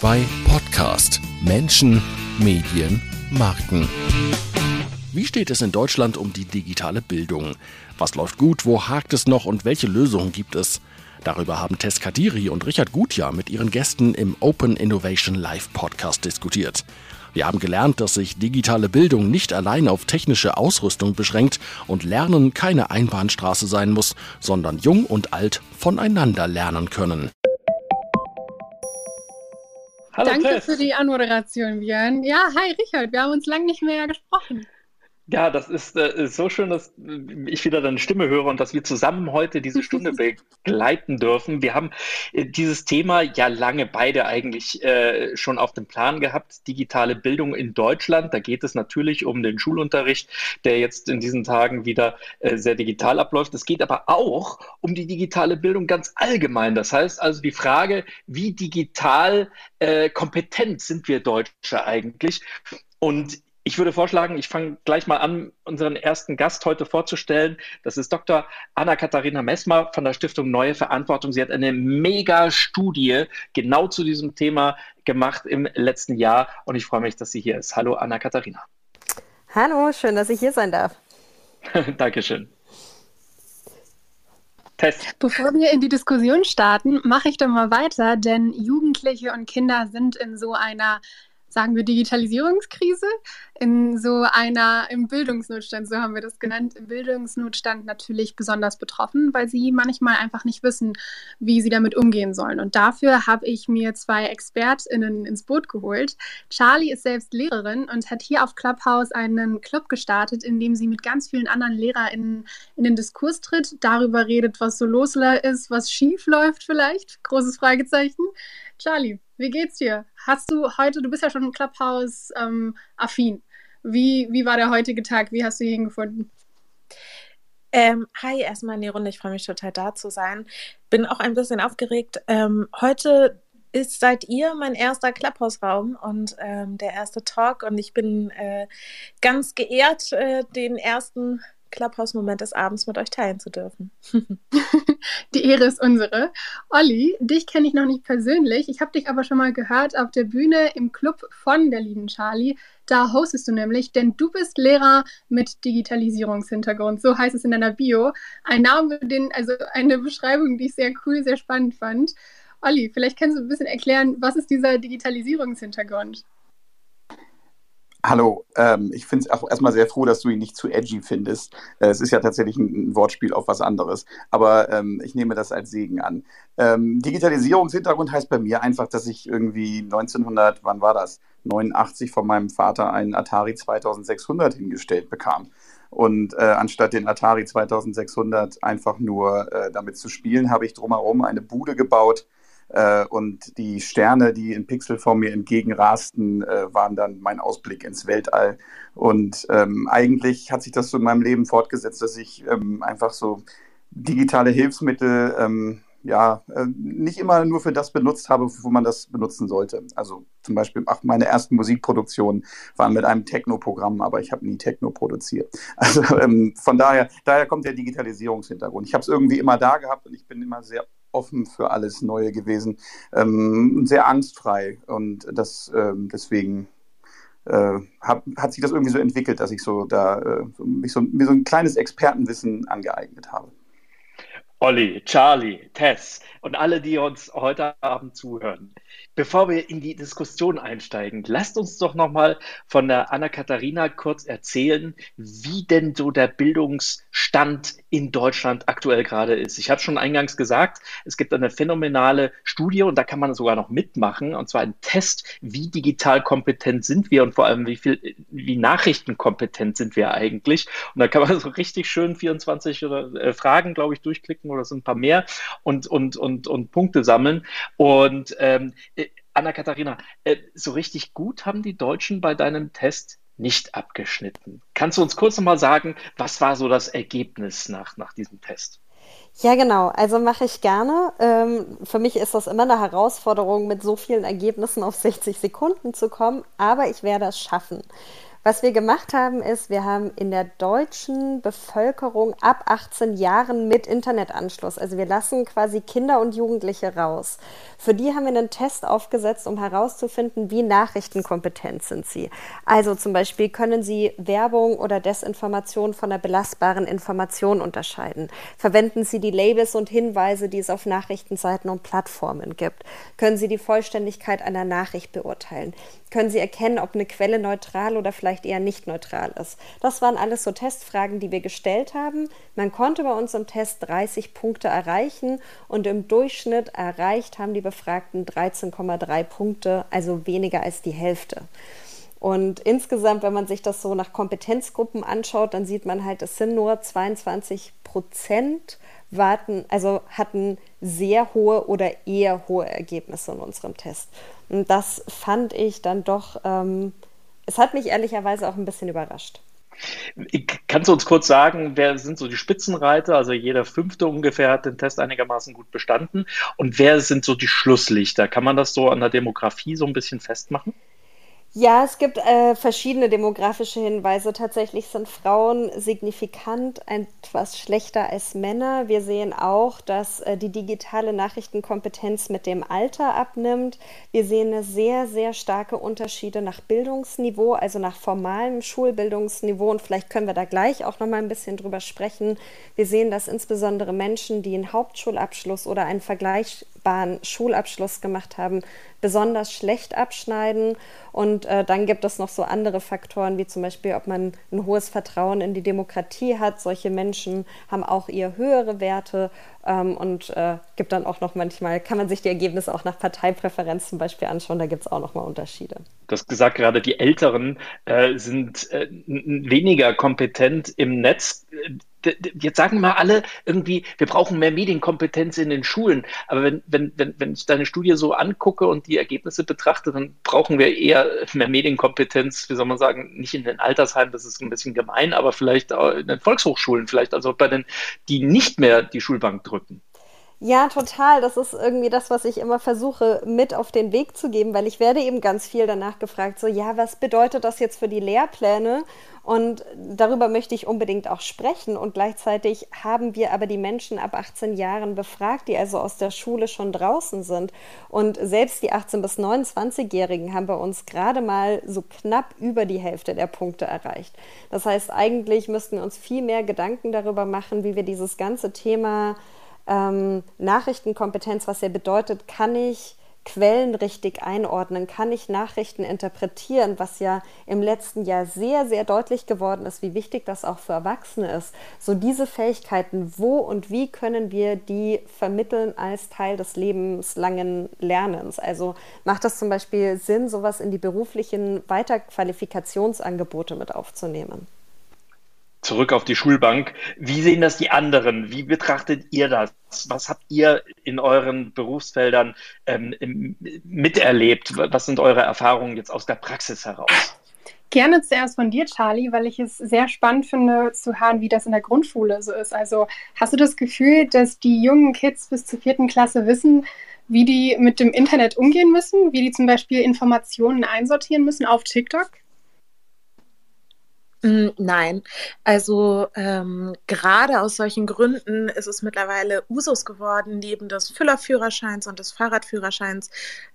SWR2 Podcast Menschen, Medien, Marken. Wie steht es in Deutschland um die digitale Bildung? Was läuft gut, wo hakt es noch und welche Lösungen gibt es? Darüber haben Tess Kadiri und Richard Gutjahr mit ihren Gästen im Open Innovation Live Podcast diskutiert. Wir haben gelernt, dass sich digitale Bildung nicht allein auf technische Ausrüstung beschränkt und Lernen keine Einbahnstraße sein muss, sondern jung und alt voneinander lernen können. Hallo, Danke Tess. für die Anmoderation, Björn. Ja, hi Richard, wir haben uns lange nicht mehr gesprochen. Ja, das ist äh, so schön, dass ich wieder deine Stimme höre und dass wir zusammen heute diese Stunde begleiten dürfen. Wir haben äh, dieses Thema ja lange beide eigentlich äh, schon auf dem Plan gehabt, digitale Bildung in Deutschland. Da geht es natürlich um den Schulunterricht, der jetzt in diesen Tagen wieder äh, sehr digital abläuft. Es geht aber auch um die digitale Bildung ganz allgemein. Das heißt also die Frage, wie digital äh, kompetent sind wir Deutsche eigentlich? Und ich würde vorschlagen, ich fange gleich mal an, unseren ersten Gast heute vorzustellen. Das ist Dr. Anna-Katharina Messmer von der Stiftung Neue Verantwortung. Sie hat eine Mega-Studie genau zu diesem Thema gemacht im letzten Jahr und ich freue mich, dass sie hier ist. Hallo, Anna-Katharina. Hallo, schön, dass ich hier sein darf. Dankeschön. Test. Bevor wir in die Diskussion starten, mache ich doch mal weiter, denn Jugendliche und Kinder sind in so einer sagen wir, Digitalisierungskrise, in so einer, im Bildungsnotstand, so haben wir das genannt, im Bildungsnotstand natürlich besonders betroffen, weil sie manchmal einfach nicht wissen, wie sie damit umgehen sollen. Und dafür habe ich mir zwei ExpertInnen ins Boot geholt. Charlie ist selbst Lehrerin und hat hier auf Clubhouse einen Club gestartet, in dem sie mit ganz vielen anderen LehrerInnen in den Diskurs tritt, darüber redet, was so los ist, was schief läuft vielleicht, großes Fragezeichen. Charlie, wie geht's dir? Hast du heute, du bist ja schon Clubhouse-affin. Ähm, wie, wie war der heutige Tag? Wie hast du ihn gefunden? Ähm, hi, erstmal in die Runde. Ich freue mich total da zu sein. Bin auch ein bisschen aufgeregt. Ähm, heute ist seid ihr mein erster Clubhouse-Raum und ähm, der erste Talk und ich bin äh, ganz geehrt, äh, den ersten Clubhouse-Moment des Abends mit euch teilen zu dürfen. Die Ehre ist unsere. Olli, dich kenne ich noch nicht persönlich. Ich habe dich aber schon mal gehört auf der Bühne im Club von der lieben Charlie. Da hostest du nämlich, denn du bist Lehrer mit Digitalisierungshintergrund. So heißt es in deiner Bio. Ein Name, den, also eine Beschreibung, die ich sehr cool, sehr spannend fand. Olli, vielleicht kannst du ein bisschen erklären, was ist dieser Digitalisierungshintergrund? Hallo, ähm, ich finde es auch erstmal sehr froh, dass du ihn nicht zu edgy findest. Äh, es ist ja tatsächlich ein, ein, Wortspiel auf was anderes, aber ähm, ich nehme das als Segen an. Ähm, Digitalisierungshintergrund heißt bei mir einfach, dass ich irgendwie 1900, wann war das? 89 von meinem Vater einen Atari 2600 hingestellt bekam. Und äh, anstatt den Atari 2600 einfach nur äh, damit zu spielen, habe ich drumherum eine Bude gebaut, äh, und die Sterne, die in Pixelform mir entgegenrasten, äh, waren dann mein Ausblick ins Weltall. Und ähm, eigentlich hat sich das so in meinem Leben fortgesetzt, dass ich ähm, einfach so digitale Hilfsmittel ähm, ja, äh, nicht immer nur für das benutzt habe, wo man das benutzen sollte. Also zum Beispiel, ach, meine ersten Musikproduktionen waren mit einem Techno-Programm, aber ich habe nie Techno produziert. Also ähm, von daher, daher kommt der Digitalisierungshintergrund. Ich habe es irgendwie immer da gehabt und ich bin immer sehr offen für alles Neue gewesen, ähm, sehr angstfrei und das ähm, deswegen äh, hab, hat sich das irgendwie so entwickelt, dass ich so da äh, mich so, mir so ein kleines Expertenwissen angeeignet habe. Olli, Charlie, Tess und alle, die uns heute Abend zuhören. Bevor wir in die Diskussion einsteigen, lasst uns doch nochmal von der Anna-Katharina kurz erzählen, wie denn so der Bildungsstand in Deutschland aktuell gerade ist. Ich habe schon eingangs gesagt, es gibt eine phänomenale Studie und da kann man sogar noch mitmachen, und zwar ein Test, wie digital kompetent sind wir und vor allem wie viel, wie nachrichtenkompetent sind wir eigentlich. Und da kann man so richtig schön 24 oder, äh, Fragen, glaube ich, durchklicken oder so ein paar mehr und, und, und, und Punkte sammeln. Und ähm, äh, Anna-Katharina, äh, so richtig gut haben die Deutschen bei deinem Test nicht abgeschnitten. Kannst du uns kurz nochmal sagen, was war so das Ergebnis nach, nach diesem Test? Ja, genau. Also mache ich gerne. Ähm, für mich ist das immer eine Herausforderung, mit so vielen Ergebnissen auf 60 Sekunden zu kommen, aber ich werde es schaffen. Was wir gemacht haben, ist, wir haben in der deutschen Bevölkerung ab 18 Jahren mit Internetanschluss, also wir lassen quasi Kinder und Jugendliche raus. Für die haben wir einen Test aufgesetzt, um herauszufinden, wie nachrichtenkompetent sind sie. Also zum Beispiel können sie Werbung oder Desinformation von einer belastbaren Information unterscheiden. Verwenden sie die Labels und Hinweise, die es auf Nachrichtenseiten und Plattformen gibt. Können sie die Vollständigkeit einer Nachricht beurteilen können Sie erkennen, ob eine Quelle neutral oder vielleicht eher nicht neutral ist. Das waren alles so Testfragen, die wir gestellt haben. Man konnte bei uns im Test 30 Punkte erreichen und im Durchschnitt erreicht haben die Befragten 13,3 Punkte, also weniger als die Hälfte. Und insgesamt, wenn man sich das so nach Kompetenzgruppen anschaut, dann sieht man halt, es sind nur 22 Prozent warten, also hatten sehr hohe oder eher hohe Ergebnisse in unserem Test. Und das fand ich dann doch, ähm, es hat mich ehrlicherweise auch ein bisschen überrascht. Kannst du uns kurz sagen, wer sind so die Spitzenreiter? Also jeder fünfte ungefähr hat den Test einigermaßen gut bestanden. Und wer sind so die Schlusslichter? Kann man das so an der Demografie so ein bisschen festmachen? Ja, es gibt äh, verschiedene demografische Hinweise. Tatsächlich sind Frauen signifikant etwas schlechter als Männer. Wir sehen auch, dass äh, die digitale Nachrichtenkompetenz mit dem Alter abnimmt. Wir sehen eine sehr, sehr starke Unterschiede nach Bildungsniveau, also nach formalem Schulbildungsniveau. Und vielleicht können wir da gleich auch noch mal ein bisschen drüber sprechen. Wir sehen, dass insbesondere Menschen, die einen Hauptschulabschluss oder einen vergleichbaren Schulabschluss gemacht haben, besonders schlecht abschneiden. Und äh, dann gibt es noch so andere Faktoren, wie zum Beispiel, ob man ein hohes Vertrauen in die Demokratie hat. Solche Menschen haben auch eher höhere Werte ähm, und äh, gibt dann auch noch manchmal, kann man sich die Ergebnisse auch nach Parteipräferenz zum Beispiel anschauen, da gibt es auch noch mal Unterschiede. Du hast gesagt, gerade die Älteren äh, sind äh, weniger kompetent im Netz jetzt sagen mal alle irgendwie, wir brauchen mehr Medienkompetenz in den Schulen. Aber wenn, wenn, wenn, wenn ich deine Studie so angucke und die Ergebnisse betrachte, dann brauchen wir eher mehr Medienkompetenz, wie soll man sagen, nicht in den Altersheimen, das ist ein bisschen gemein, aber vielleicht in den Volkshochschulen, vielleicht also bei den, die nicht mehr die Schulbank drücken. Ja, total. Das ist irgendwie das, was ich immer versuche mit auf den Weg zu geben, weil ich werde eben ganz viel danach gefragt, so, ja, was bedeutet das jetzt für die Lehrpläne? Und darüber möchte ich unbedingt auch sprechen. Und gleichzeitig haben wir aber die Menschen ab 18 Jahren befragt, die also aus der Schule schon draußen sind. Und selbst die 18- bis 29-Jährigen haben bei uns gerade mal so knapp über die Hälfte der Punkte erreicht. Das heißt, eigentlich müssten wir uns viel mehr Gedanken darüber machen, wie wir dieses ganze Thema ähm, Nachrichtenkompetenz, was ja bedeutet, kann ich Quellen richtig einordnen, kann ich Nachrichten interpretieren, was ja im letzten Jahr sehr, sehr deutlich geworden ist, wie wichtig das auch für Erwachsene ist. So diese Fähigkeiten, wo und wie können wir die vermitteln als Teil des lebenslangen Lernens? Also macht das zum Beispiel Sinn, sowas in die beruflichen Weiterqualifikationsangebote mit aufzunehmen? Zurück auf die Schulbank. Wie sehen das die anderen? Wie betrachtet ihr das? Was habt ihr in euren Berufsfeldern ähm, miterlebt? Was sind eure Erfahrungen jetzt aus der Praxis heraus? Gerne zuerst von dir, Charlie, weil ich es sehr spannend finde zu hören, wie das in der Grundschule so ist. Also hast du das Gefühl, dass die jungen Kids bis zur vierten Klasse wissen, wie die mit dem Internet umgehen müssen, wie die zum Beispiel Informationen einsortieren müssen auf TikTok? Mm, nein, also ähm, gerade aus solchen Gründen ist es mittlerweile Usus geworden, neben des Füllerführerscheins und des Fahrradführerscheins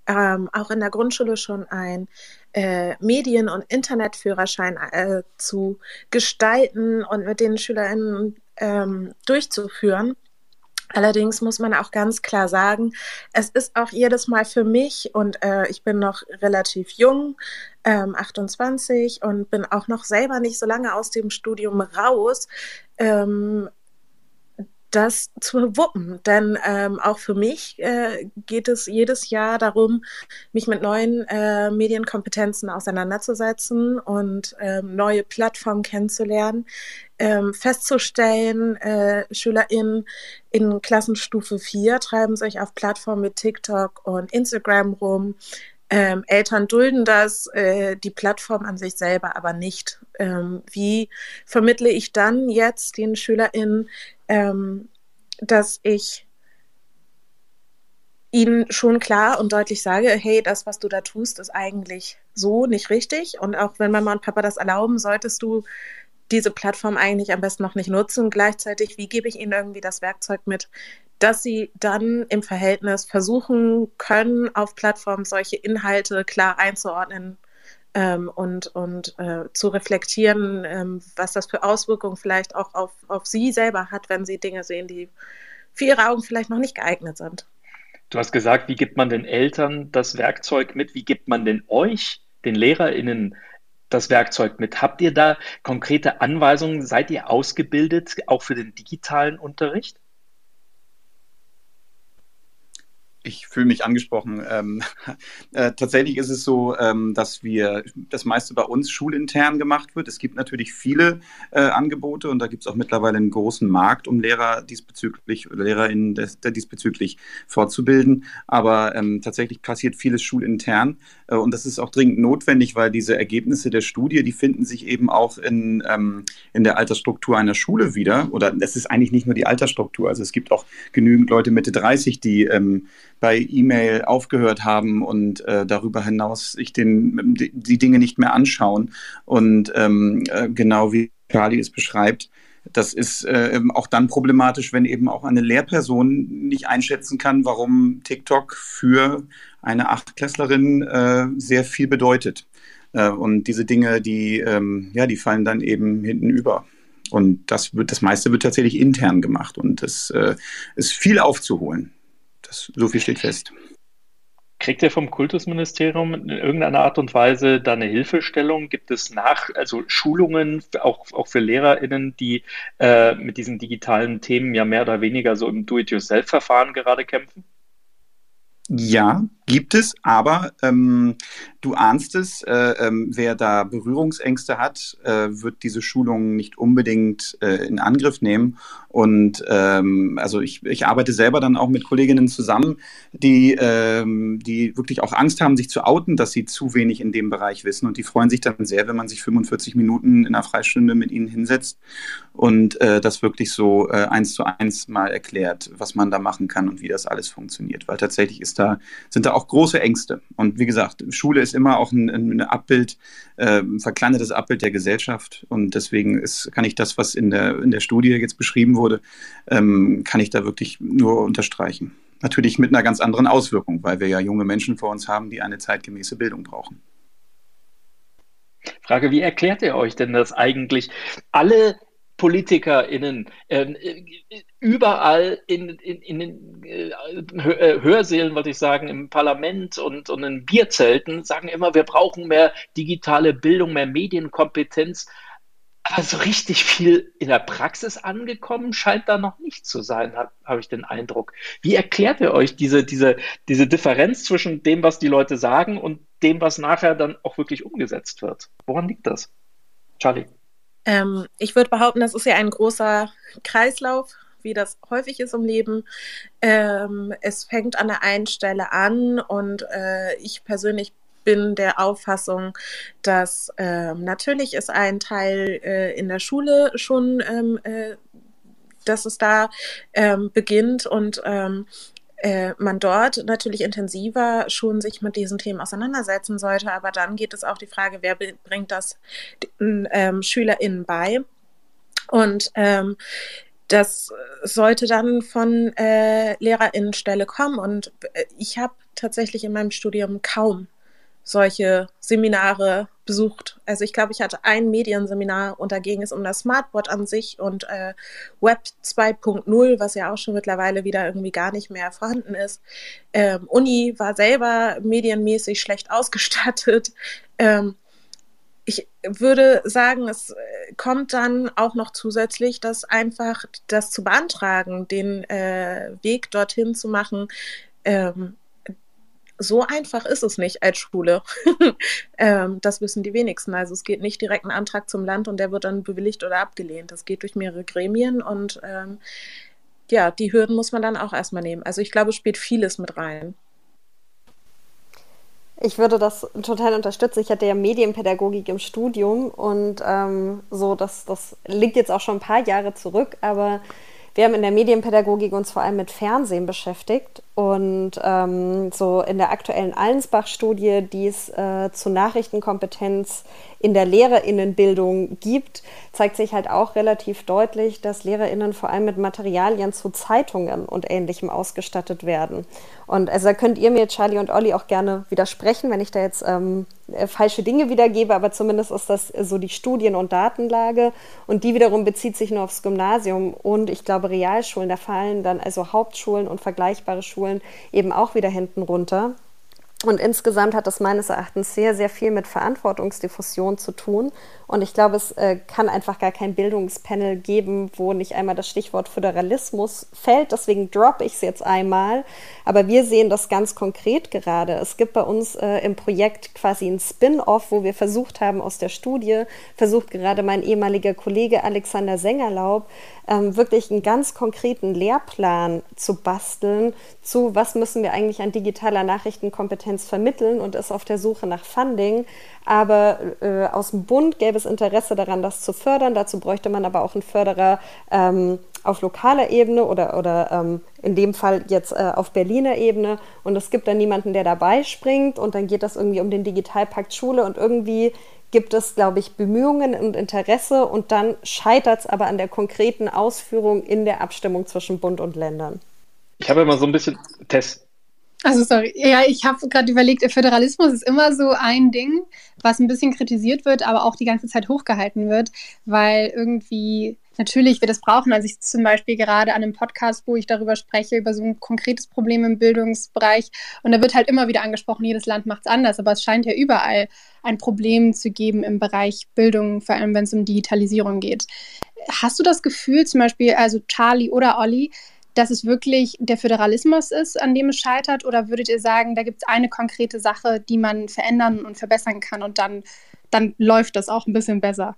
ähm, auch in der Grundschule schon ein äh, Medien- und Internetführerschein äh, zu gestalten und mit den SchülerInnen ähm, durchzuführen. Allerdings muss man auch ganz klar sagen, es ist auch jedes Mal für mich und äh, ich bin noch relativ jung, ähm, 28 und bin auch noch selber nicht so lange aus dem Studium raus. Ähm, das zu wuppen. Denn ähm, auch für mich äh, geht es jedes Jahr darum, mich mit neuen äh, Medienkompetenzen auseinanderzusetzen und ähm, neue Plattformen kennenzulernen, ähm, festzustellen, äh, SchülerInnen in Klassenstufe 4 treiben sich auf Plattformen mit TikTok und Instagram rum. Ähm, Eltern dulden das, äh, die Plattform an sich selber aber nicht. Ähm, wie vermittle ich dann jetzt den SchülerInnen, ähm, dass ich ihnen schon klar und deutlich sage, hey, das, was du da tust, ist eigentlich so nicht richtig. Und auch wenn Mama und Papa das erlauben, solltest du diese Plattform eigentlich am besten noch nicht nutzen. Gleichzeitig, wie gebe ich ihnen irgendwie das Werkzeug mit, dass sie dann im Verhältnis versuchen können, auf Plattformen solche Inhalte klar einzuordnen ähm, und, und äh, zu reflektieren, ähm, was das für Auswirkungen vielleicht auch auf, auf sie selber hat, wenn sie Dinge sehen, die für ihre Augen vielleicht noch nicht geeignet sind. Du hast gesagt, wie gibt man den Eltern das Werkzeug mit? Wie gibt man denn euch, den LehrerInnen, das Werkzeug mit? Habt ihr da konkrete Anweisungen? Seid ihr ausgebildet, auch für den digitalen Unterricht? Ich fühle mich angesprochen. Ähm, äh, tatsächlich ist es so, ähm, dass wir das meiste bei uns schulintern gemacht wird. Es gibt natürlich viele äh, Angebote und da gibt es auch mittlerweile einen großen Markt, um Lehrer diesbezüglich oder LehrerInnen des, diesbezüglich fortzubilden. Aber ähm, tatsächlich passiert vieles schulintern äh, und das ist auch dringend notwendig, weil diese Ergebnisse der Studie, die finden sich eben auch in, ähm, in der Altersstruktur einer Schule wieder. Oder es ist eigentlich nicht nur die Altersstruktur. Also es gibt auch genügend Leute Mitte 30, die ähm, bei E-Mail aufgehört haben und äh, darüber hinaus sich den, die, Dinge nicht mehr anschauen. Und ähm, äh, genau wie Charlie es beschreibt, das ist äh, auch dann problematisch, wenn eben auch eine Lehrperson nicht einschätzen kann, warum TikTok für eine Achtklässlerin äh, sehr viel bedeutet. Äh, und diese Dinge, die, ähm, ja, die fallen dann eben hinten über. Und das wird, das meiste wird tatsächlich intern gemacht und es äh, ist viel aufzuholen. Das, so viel steht fest. Kriegt ihr vom Kultusministerium in irgendeiner Art und Weise da eine Hilfestellung? Gibt es nach, also Schulungen auch, auch für LehrerInnen, die äh, mit diesen digitalen Themen ja mehr oder weniger so im Do-it-yourself-Verfahren gerade kämpfen? Ja, gibt es, aber ähm, du ahnst es, äh, ähm, wer da Berührungsängste hat, äh, wird diese Schulungen nicht unbedingt äh, in Angriff nehmen. Und ähm, also ich, ich arbeite selber dann auch mit Kolleginnen zusammen, die, ähm, die wirklich auch Angst haben, sich zu outen, dass sie zu wenig in dem Bereich wissen. Und die freuen sich dann sehr, wenn man sich 45 Minuten in einer Freistunde mit ihnen hinsetzt und äh, das wirklich so äh, eins zu eins mal erklärt, was man da machen kann und wie das alles funktioniert. Weil tatsächlich ist da, sind da auch große Ängste. Und wie gesagt, Schule ist immer auch ein, ein Abbild, äh, ein verkleinertes Abbild der Gesellschaft. Und deswegen ist, kann ich das, was in der, in der Studie jetzt beschrieben wurde, ähm, kann ich da wirklich nur unterstreichen. Natürlich mit einer ganz anderen Auswirkung, weil wir ja junge Menschen vor uns haben, die eine zeitgemäße Bildung brauchen. Frage, wie erklärt ihr euch denn das eigentlich? Alle PolitikerInnen, ähm, äh, überall in, in, in den äh, äh, Hörsälen, wollte ich sagen, im Parlament und, und in Bierzelten, sagen immer, wir brauchen mehr digitale Bildung, mehr Medienkompetenz. Aber so richtig viel in der Praxis angekommen scheint da noch nicht zu sein, habe hab ich den Eindruck. Wie erklärt ihr euch diese, diese, diese Differenz zwischen dem, was die Leute sagen und dem, was nachher dann auch wirklich umgesetzt wird? Woran liegt das? Charlie. Ähm, ich würde behaupten, das ist ja ein großer Kreislauf, wie das häufig ist im Leben. Ähm, es fängt an der einen Stelle an und äh, ich persönlich bin der Auffassung, dass ähm, natürlich ist ein Teil äh, in der Schule schon, ähm, äh, dass es da ähm, beginnt und ähm, äh, man dort natürlich intensiver schon sich mit diesen Themen auseinandersetzen sollte. Aber dann geht es auch die Frage, wer bringt das den ähm, SchülerInnen bei? Und ähm, das sollte dann von äh, LehrerInnenstelle kommen. Und äh, ich habe tatsächlich in meinem Studium kaum solche Seminare besucht. Also ich glaube, ich hatte ein Medienseminar und da ging es um das Smartboard an sich und äh, Web 2.0, was ja auch schon mittlerweile wieder irgendwie gar nicht mehr vorhanden ist. Ähm, Uni war selber medienmäßig schlecht ausgestattet. Ähm, ich würde sagen, es äh, kommt dann auch noch zusätzlich, dass einfach das zu beantragen, den äh, Weg dorthin zu machen, ähm, so einfach ist es nicht als Schule. ähm, das wissen die wenigsten. Also es geht nicht direkt ein Antrag zum Land und der wird dann bewilligt oder abgelehnt. Das geht durch mehrere Gremien und ähm, ja, die Hürden muss man dann auch erstmal nehmen. Also ich glaube, es spielt vieles mit rein. Ich würde das total unterstützen. Ich hatte ja Medienpädagogik im Studium und ähm, so, das, das liegt jetzt auch schon ein paar Jahre zurück, aber wir haben in der Medienpädagogik uns vor allem mit Fernsehen beschäftigt Und ähm, so in der aktuellen Allensbach-Studie, die es äh, zur Nachrichtenkompetenz in der Lehrerinnenbildung gibt, zeigt sich halt auch relativ deutlich, dass Lehrerinnen vor allem mit Materialien zu Zeitungen und Ähnlichem ausgestattet werden. Und also da könnt ihr mir, Charlie und Olli, auch gerne widersprechen, wenn ich da jetzt ähm, äh, falsche Dinge wiedergebe, aber zumindest ist das so die Studien- und Datenlage. Und die wiederum bezieht sich nur aufs Gymnasium und ich glaube Realschulen, da fallen dann also Hauptschulen und vergleichbare Schulen eben auch wieder hinten runter. Und insgesamt hat das meines Erachtens sehr, sehr viel mit Verantwortungsdiffusion zu tun. Und ich glaube, es äh, kann einfach gar kein Bildungspanel geben, wo nicht einmal das Stichwort Föderalismus fällt. Deswegen droppe ich es jetzt einmal. Aber wir sehen das ganz konkret gerade. Es gibt bei uns äh, im Projekt quasi ein Spin-off, wo wir versucht haben, aus der Studie, versucht gerade mein ehemaliger Kollege Alexander Sengerlaub, ähm, wirklich einen ganz konkreten Lehrplan zu basteln zu, was müssen wir eigentlich an digitaler Nachrichtenkompetenz vermitteln und ist auf der Suche nach Funding. Aber äh, aus dem Bund gäbe es Interesse daran, das zu fördern. Dazu bräuchte man aber auch einen Förderer ähm, auf lokaler Ebene oder, oder ähm, in dem Fall jetzt äh, auf Berliner Ebene. Und es gibt dann niemanden, der dabei springt. Und dann geht das irgendwie um den Digitalpakt Schule. Und irgendwie gibt es, glaube ich, Bemühungen und Interesse. Und dann scheitert es aber an der konkreten Ausführung in der Abstimmung zwischen Bund und Ländern. Ich habe immer so ein bisschen Test also sorry, ja, ich habe gerade überlegt, Föderalismus ist immer so ein Ding, was ein bisschen kritisiert wird, aber auch die ganze Zeit hochgehalten wird, weil irgendwie natürlich wir das brauchen. Also ich zum Beispiel gerade an einem Podcast, wo ich darüber spreche, über so ein konkretes Problem im Bildungsbereich. Und da wird halt immer wieder angesprochen, jedes Land macht es anders, aber es scheint ja überall ein Problem zu geben im Bereich Bildung, vor allem wenn es um Digitalisierung geht. Hast du das Gefühl, zum Beispiel, also Charlie oder Olli, dass es wirklich der Föderalismus ist, an dem es scheitert? Oder würdet ihr sagen, da gibt es eine konkrete Sache, die man verändern und verbessern kann und dann, dann läuft das auch ein bisschen besser?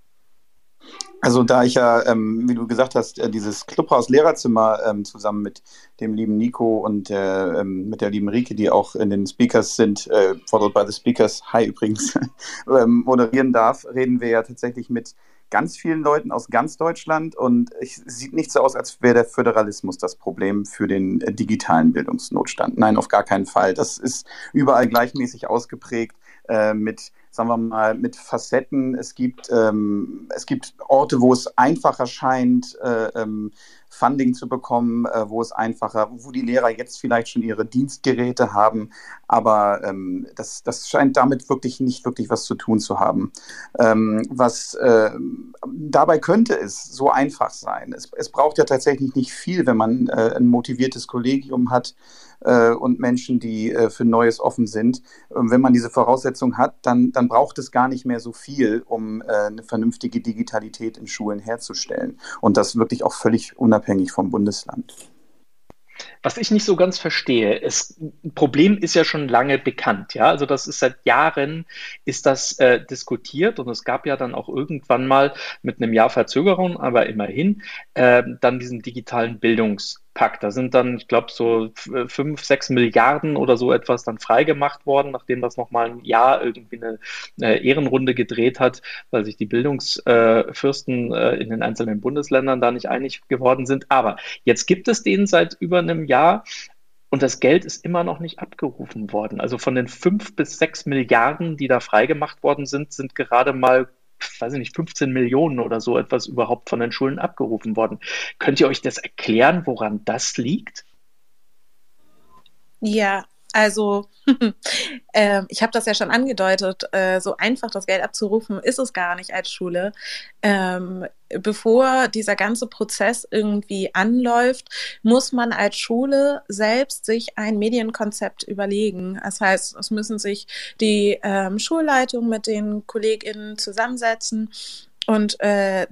Also da ich ja, ähm, wie du gesagt hast, äh, dieses Clubhaus-Lehrerzimmer ähm, zusammen mit dem lieben Nico und äh, ähm, mit der lieben Rike, die auch in den Speakers sind, äh, followed by the Speakers, hi übrigens, ähm, moderieren darf, reden wir ja tatsächlich mit ganz vielen Leuten aus ganz Deutschland und es sieht nicht so aus, als wäre der Föderalismus das Problem für den äh, digitalen Bildungsnotstand. Nein, auf gar keinen Fall. Das ist überall gleichmäßig ausgeprägt äh, mit sagen wir mal, mit Facetten. Es gibt, ähm, es gibt Orte, wo es einfacher scheint, äh, ähm, Funding zu bekommen, äh, wo es einfacher, wo die Lehrer jetzt vielleicht schon ihre Dienstgeräte haben, aber ähm, das, das scheint damit wirklich nicht wirklich was zu tun zu haben. Ähm, was äh, dabei könnte es so einfach sein. Es, es braucht ja tatsächlich nicht viel, wenn man äh, ein motiviertes Kollegium hat, äh, und Menschen, die äh, für Neues offen sind. Und wenn man diese Voraussetzung hat, dann, dann braucht es gar nicht mehr so viel, um äh, eine vernünftige Digitalität in Schulen herzustellen. Und das wirklich auch völlig unabhängig vom Bundesland. Was ich nicht so ganz verstehe, das Problem ist ja schon lange bekannt, ja. Also das ist seit Jahren ist das äh, diskutiert und es gab ja dann auch irgendwann mal mit einem Jahr Verzögerung, aber immerhin äh, dann diesen digitalen Bildungs Pakt. Da sind dann, ich glaube, so fünf, sechs Milliarden oder so etwas dann freigemacht worden, nachdem das nochmal ein Jahr irgendwie eine, eine, Ehrenrunde gedreht hat, weil sich die Bildungsfürsten äh, in den einzelnen Bundesländern da nicht einig geworden sind. Aber jetzt gibt es den seit über einem Jahr. Und das Geld ist immer noch nicht abgerufen worden. Also von den fünf bis sechs Milliarden, die da freigemacht worden sind, sind gerade mal weiß ich nicht, 15 Millionen oder so etwas überhaupt von den Schulen abgerufen worden. Könnt ihr euch das erklären, woran das liegt? Ja, also äh, ich habe das ja schon angedeutet, äh, so einfach das Geld abzurufen ist es gar nicht als Schule. Ähm, bevor dieser ganze Prozess irgendwie anläuft, muss man als Schule selbst sich ein Medienkonzept überlegen. Das heißt, es müssen sich die ähm, Schulleitungen mit den KollegInnen zusammensetzen und äh,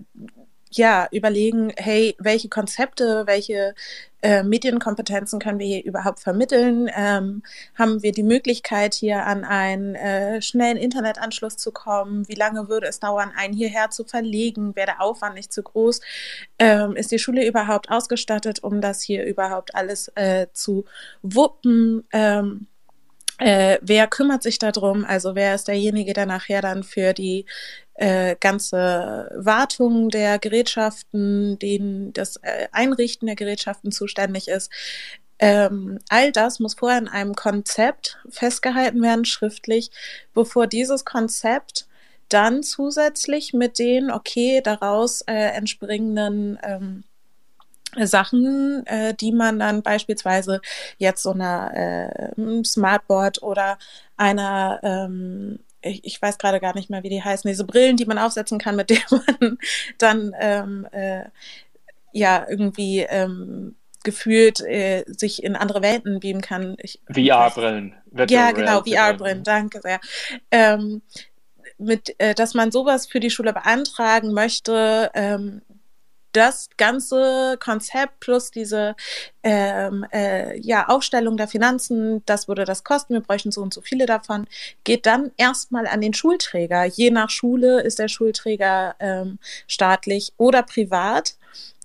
ja, überlegen, hey, welche Konzepte, welche äh, Medienkompetenzen können wir hier überhaupt vermitteln? Ähm, haben wir die Möglichkeit, hier an einen äh, schnellen Internetanschluss zu kommen? Wie lange würde es dauern, einen hierher zu verlegen? Wäre der Aufwand nicht zu groß? Ähm, ist die Schule überhaupt ausgestattet, um das hier überhaupt alles äh, zu wuppen? Ähm, äh, wer kümmert sich darum? Also wer ist derjenige, der nachher dann für die äh, ganze Wartung der Gerätschaften, den, das äh, Einrichten der Gerätschaften zuständig ist? Ähm, all das muss vorher in einem Konzept festgehalten werden, schriftlich, bevor dieses Konzept dann zusätzlich mit den, okay, daraus äh, entspringenden ähm, Sachen, äh, die man dann beispielsweise jetzt so einer äh, Smartboard oder einer ähm, ich, ich weiß gerade gar nicht mehr, wie die heißen, diese Brillen, die man aufsetzen kann, mit denen man dann ähm, äh, ja irgendwie ähm, gefühlt äh, sich in andere Welten beamen kann. VR-Brillen. Ja, genau, VR-Brillen, danke sehr. Ähm, mit, äh, dass man sowas für die Schule beantragen möchte, ähm, das ganze Konzept plus diese ähm, äh, ja, Aufstellung der Finanzen, das würde das kosten, wir bräuchten so und so viele davon, geht dann erstmal an den Schulträger. Je nach Schule ist der Schulträger ähm, staatlich oder privat.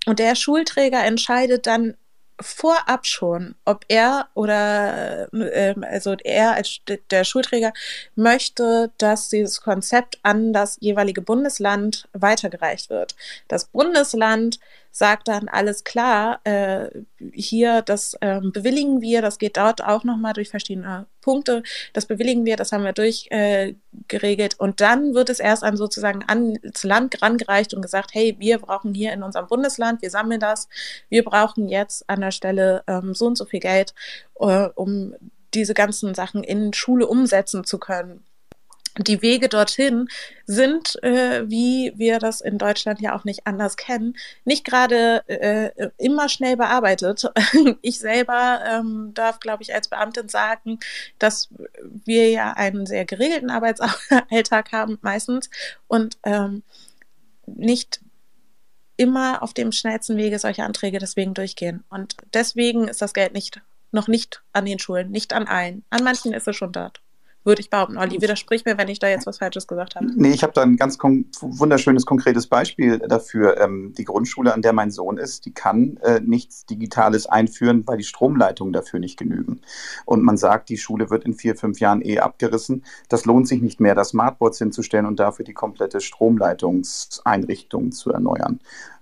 Und der Schulträger entscheidet dann vorab schon, ob er oder äh, also er als der Schulträger möchte, dass dieses Konzept an das jeweilige Bundesland weitergereicht wird. Das Bundesland sagt dann alles klar, äh, hier, das ähm, bewilligen wir, das geht dort auch nochmal durch verschiedene Punkte, das bewilligen wir, das haben wir durchgeregelt äh, und dann wird es erst an sozusagen ans Land rangereicht und gesagt, hey, wir brauchen hier in unserem Bundesland, wir sammeln das, wir brauchen jetzt an der Stelle ähm, so und so viel Geld, äh, um diese ganzen Sachen in Schule umsetzen zu können die Wege dorthin sind, äh, wie wir das in Deutschland ja auch nicht anders kennen, nicht gerade äh, immer schnell bearbeitet. Ich selber ähm, darf, glaube ich, als Beamtin sagen, dass wir ja einen sehr geregelten Arbeitsalltag haben meistens und ähm, nicht immer auf dem schnellsten Wege solche Anträge deswegen durchgehen. Und deswegen ist das Geld nicht noch nicht an den Schulen, nicht an allen. An manchen ist es schon dort würde ich behaupten. Olli, widersprich mir, wenn ich da jetzt was Falsches gesagt habe. Nee, ich habe da ein ganz wunderschönes, konkretes Beispiel dafür. Ähm, die Grundschule, an der mein Sohn ist, die kann äh, nichts Digitales einführen, weil die Stromleitungen dafür nicht genügen. Und man sagt, die Schule wird in vier, fünf Jahren eh abgerissen. Das lohnt sich nicht mehr, das Smartboards hinzustellen und dafür die komplette Stromleitungseinrichtung zu erneuern.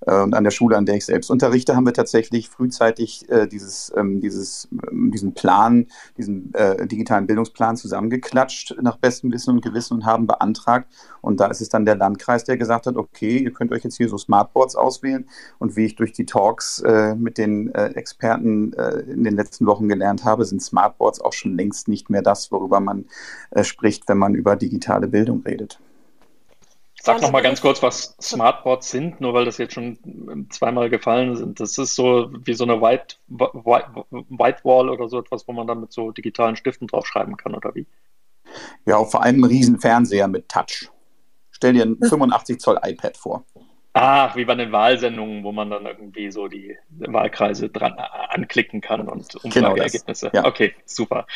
Äh, und an der Schule, an der ich selbst unterrichte, haben wir tatsächlich frühzeitig äh, dieses, ähm, dieses, ähm, diesen Plan, diesen äh, digitalen Bildungsplan zusammengeklatscht nach bestem Wissen und Gewissen und haben beantragt. Und da ist es dann der Landkreis, der gesagt hat, okay, ihr könnt euch jetzt hier so Smartboards auswählen. Und wie ich durch die Talks äh, mit den äh, Experten äh, in den letzten Wochen gelernt habe, sind Smartboards auch schon längst nicht mehr das, worüber man spricht, wenn man über digitale Bildung redet. Sag noch mal ganz kurz, was Smartboards sind, nur weil das jetzt schon zweimal gefallen sind. Das ist so wie so eine White, White, Whitewall oder so etwas, wo man dann mit so digitalen Stiften draufschreiben kann, oder wie? Ja, vor allem ein riesen Fernseher mit Touch. Stell dir ein 85 Zoll iPad vor. Ach, wie bei den Wahlsendungen, wo man dann irgendwie so die Wahlkreise dran anklicken kann und Umfrageergebnisse. Genau ja. Okay, super.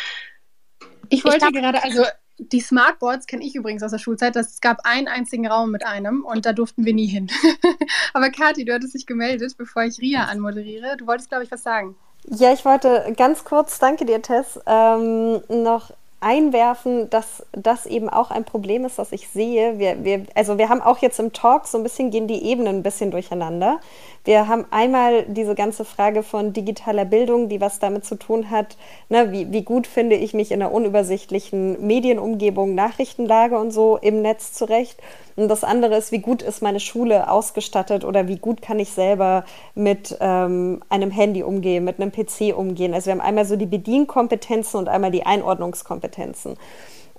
Ich wollte ich gerade, also die Smartboards kenne ich übrigens aus der Schulzeit. Es gab einen einzigen Raum mit einem und da durften wir nie hin. Aber Kathi, du hattest dich gemeldet, bevor ich Ria anmoderiere. Du wolltest, glaube ich, was sagen. Ja, ich wollte ganz kurz, danke dir, Tess, ähm, noch einwerfen, dass das eben auch ein Problem ist, das ich sehe. Wir, wir, also wir haben auch jetzt im Talk so ein bisschen gehen die Ebenen ein bisschen durcheinander. Wir haben einmal diese ganze Frage von digitaler Bildung, die was damit zu tun hat, ne, wie, wie gut finde ich mich in einer unübersichtlichen Medienumgebung, Nachrichtenlage und so im Netz zurecht. Und das andere ist, wie gut ist meine Schule ausgestattet oder wie gut kann ich selber mit ähm, einem Handy umgehen, mit einem PC umgehen. Also wir haben einmal so die Bedienkompetenzen und einmal die Einordnungskompetenzen.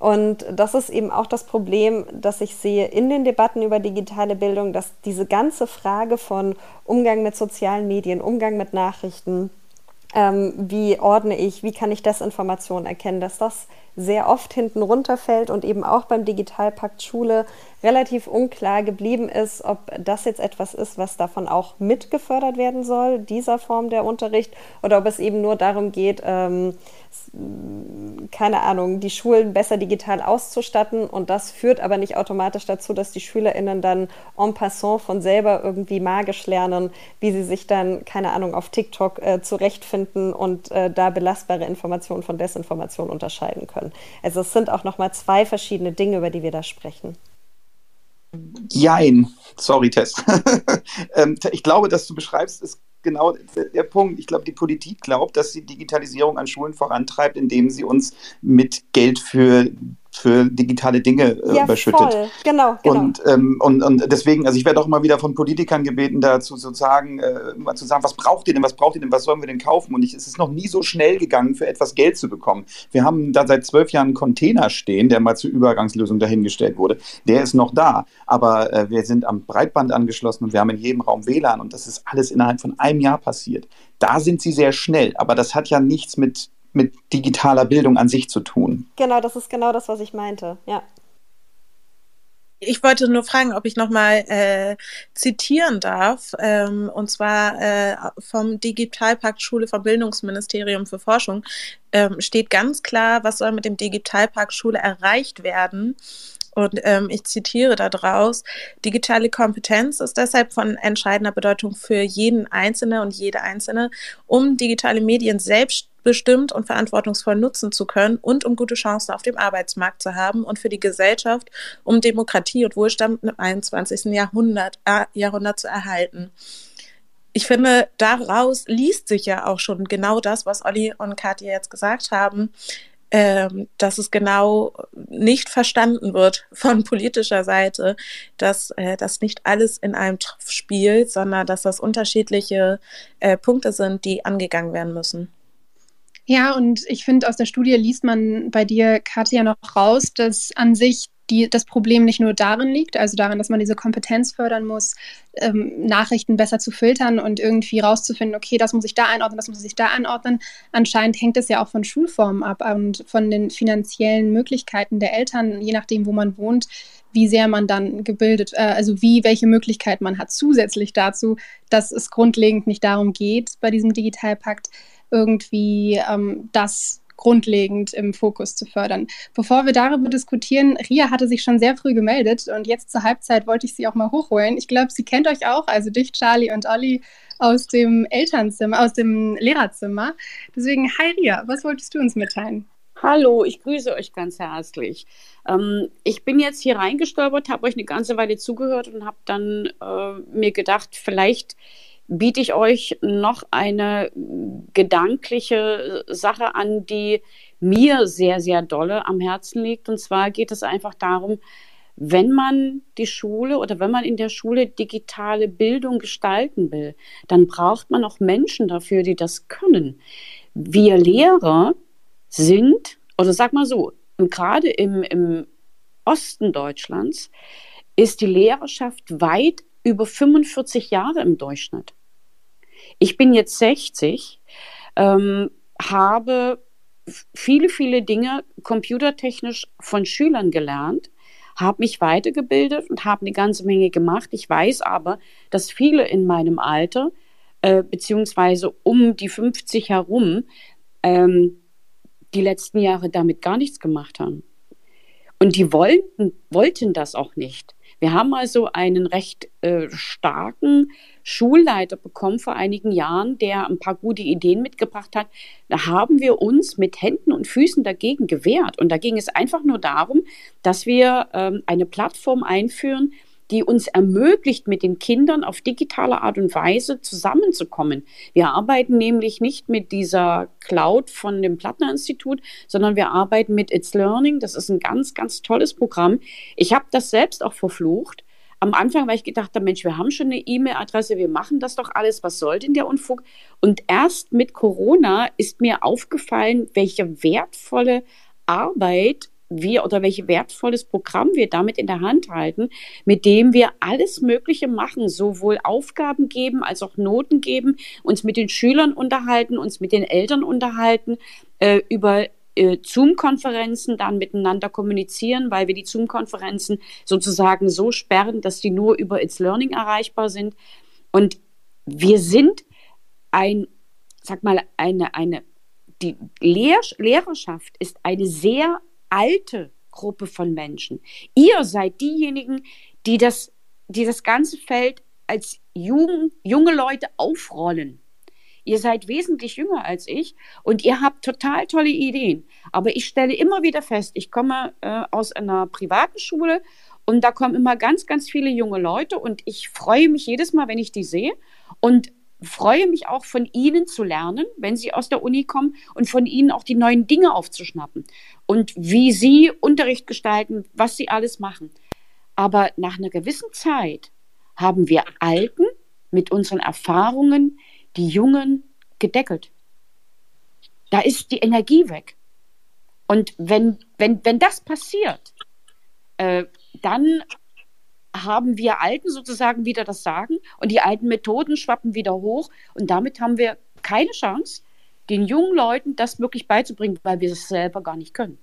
Und das ist eben auch das Problem, das ich sehe in den Debatten über digitale Bildung, dass diese ganze Frage von Umgang mit sozialen Medien, Umgang mit Nachrichten, ähm, wie ordne ich, wie kann ich Desinformation erkennen, dass das sehr oft hinten runterfällt und eben auch beim Digitalpakt Schule relativ unklar geblieben ist, ob das jetzt etwas ist, was davon auch mitgefördert werden soll, dieser Form der Unterricht, oder ob es eben nur darum geht, ähm, keine Ahnung, die Schulen besser digital auszustatten und das führt aber nicht automatisch dazu, dass die SchülerInnen dann en passant von selber irgendwie magisch lernen, wie sie sich dann, keine Ahnung, auf TikTok äh, zurechtfinden und äh, da belastbare Informationen von Desinformation unterscheiden können. Also es sind auch nochmal zwei verschiedene Dinge, über die wir da sprechen. Jein, sorry Tess. Ähm, ich glaube, dass du beschreibst, ist genau der Punkt. Ich glaube, die Politik glaubt, dass sie Digitalisierung an Schulen vorantreibt, indem sie uns mit Geld für für digitale Dinge äh, ja, überschüttet. Voll. Genau, genau. Und, ähm, und, und deswegen, also ich werde auch immer wieder von Politikern gebeten, dazu sozusagen äh, mal zu sagen, was braucht ihr denn, was braucht ihr denn, was sollen wir denn kaufen? Und ich, es ist noch nie so schnell gegangen, für etwas Geld zu bekommen. Wir haben da seit zwölf Jahren einen Container stehen, der mal zur Übergangslösung dahingestellt wurde. Der ist noch da, aber äh, wir sind am Breitband angeschlossen und wir haben in jedem Raum WLAN und das ist alles innerhalb von einem Jahr passiert. Da sind sie sehr schnell, aber das hat ja nichts mit mit digitaler Bildung an sich zu tun. Genau, das ist genau das, was ich meinte, ja. Ich wollte nur fragen, ob ich nochmal äh, zitieren darf, ähm, und zwar äh, vom Digitalpakt Schule vom Bildungsministerium für Forschung ähm, steht ganz klar, was soll mit dem Digitalpakt Schule erreicht werden. Und ähm, ich zitiere daraus, digitale Kompetenz ist deshalb von entscheidender Bedeutung für jeden Einzelne und jede Einzelne, um digitale Medien selbst bestimmt und verantwortungsvoll nutzen zu können und um gute Chancen auf dem Arbeitsmarkt zu haben und für die Gesellschaft, um Demokratie und Wohlstand im 21. Jahrhundert, äh, Jahrhundert zu erhalten. Ich finde, daraus liest sich ja auch schon genau das, was Olli und Katja jetzt gesagt haben, ähm, dass es genau nicht verstanden wird von politischer Seite, dass äh, das nicht alles in einem Topf spielt, sondern dass das unterschiedliche äh, Punkte sind, die angegangen werden müssen. Ja, und ich finde, aus der Studie liest man bei dir, Katja, noch raus, dass an sich die, das Problem nicht nur darin liegt, also darin, dass man diese Kompetenz fördern muss, ähm, Nachrichten besser zu filtern und irgendwie rauszufinden, okay, das muss ich da einordnen, das muss ich da einordnen. Anscheinend hängt es ja auch von Schulformen ab und von den finanziellen Möglichkeiten der Eltern, je nachdem, wo man wohnt, wie sehr man dann gebildet, äh, also wie, welche Möglichkeit man hat zusätzlich dazu, dass es grundlegend nicht darum geht, bei diesem Digitalpakt irgendwie ähm, das grundlegend im Fokus zu fördern. Bevor wir darüber diskutieren, Ria hatte sich schon sehr früh gemeldet und jetzt zur Halbzeit wollte ich sie auch mal hochholen. Ich glaube, sie kennt euch auch, also dich, Charlie und Olli aus dem Elternzimmer, aus dem Lehrerzimmer. Deswegen, hi Ria, was wolltest du uns mitteilen? Hallo, ich grüße euch ganz herzlich. Ähm, ich bin jetzt hier reingestolpert, habe euch eine ganze Weile zugehört und habe dann äh, mir gedacht, vielleicht biete ich euch noch eine gedankliche Sache an, die mir sehr, sehr dolle am Herzen liegt. Und zwar geht es einfach darum, wenn man die Schule oder wenn man in der Schule digitale Bildung gestalten will, dann braucht man auch Menschen dafür, die das können. Wir Lehrer sind, oder sag mal so, gerade im, im Osten Deutschlands ist die Lehrerschaft weit über 45 Jahre im Durchschnitt. Ich bin jetzt 60, ähm, habe viele, viele Dinge computertechnisch von Schülern gelernt, habe mich weitergebildet und habe eine ganze Menge gemacht. Ich weiß aber, dass viele in meinem Alter, äh, beziehungsweise um die 50 herum, ähm, die letzten Jahre damit gar nichts gemacht haben. Und die wollten, wollten das auch nicht. Wir haben also einen recht äh, starken Schulleiter bekommen vor einigen Jahren, der ein paar gute Ideen mitgebracht hat. Da haben wir uns mit Händen und Füßen dagegen gewehrt. Und da ging es einfach nur darum, dass wir ähm, eine Plattform einführen, die uns ermöglicht, mit den Kindern auf digitale Art und Weise zusammenzukommen. Wir arbeiten nämlich nicht mit dieser Cloud von dem Plattner Institut, sondern wir arbeiten mit It's Learning. Das ist ein ganz, ganz tolles Programm. Ich habe das selbst auch verflucht. Am Anfang, weil ich gedacht habe, Mensch, wir haben schon eine E-Mail-Adresse, wir machen das doch alles, was soll denn der Unfug? Und erst mit Corona ist mir aufgefallen, welche wertvolle Arbeit wir oder welches wertvolles Programm wir damit in der Hand halten, mit dem wir alles Mögliche machen, sowohl Aufgaben geben als auch Noten geben, uns mit den Schülern unterhalten, uns mit den Eltern unterhalten, äh, über äh, Zoom-Konferenzen dann miteinander kommunizieren, weil wir die Zoom-Konferenzen sozusagen so sperren, dass die nur über It's Learning erreichbar sind. Und wir sind ein, sag mal, eine, eine, die Lehr Lehrerschaft ist eine sehr alte Gruppe von Menschen. Ihr seid diejenigen, die das, die das ganze Feld als jung, junge Leute aufrollen. Ihr seid wesentlich jünger als ich und ihr habt total tolle Ideen. Aber ich stelle immer wieder fest, ich komme äh, aus einer privaten Schule und da kommen immer ganz, ganz viele junge Leute und ich freue mich jedes Mal, wenn ich die sehe. Und freue mich auch von Ihnen zu lernen, wenn Sie aus der Uni kommen und von Ihnen auch die neuen Dinge aufzuschnappen und wie Sie Unterricht gestalten, was Sie alles machen. Aber nach einer gewissen Zeit haben wir Alten mit unseren Erfahrungen die Jungen gedeckelt. Da ist die Energie weg. Und wenn, wenn, wenn das passiert, äh, dann haben wir Alten sozusagen wieder das Sagen und die alten Methoden schwappen wieder hoch und damit haben wir keine Chance, den jungen Leuten das wirklich beizubringen, weil wir es selber gar nicht können.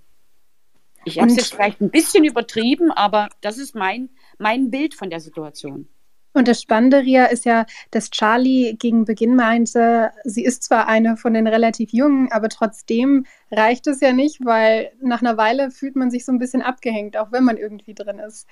Ich habe es jetzt vielleicht ein bisschen übertrieben, aber das ist mein, mein Bild von der Situation. Und das Spannende, Ria, ist ja, dass Charlie gegen Beginn meinte, sie ist zwar eine von den relativ Jungen, aber trotzdem reicht es ja nicht, weil nach einer Weile fühlt man sich so ein bisschen abgehängt, auch wenn man irgendwie drin ist.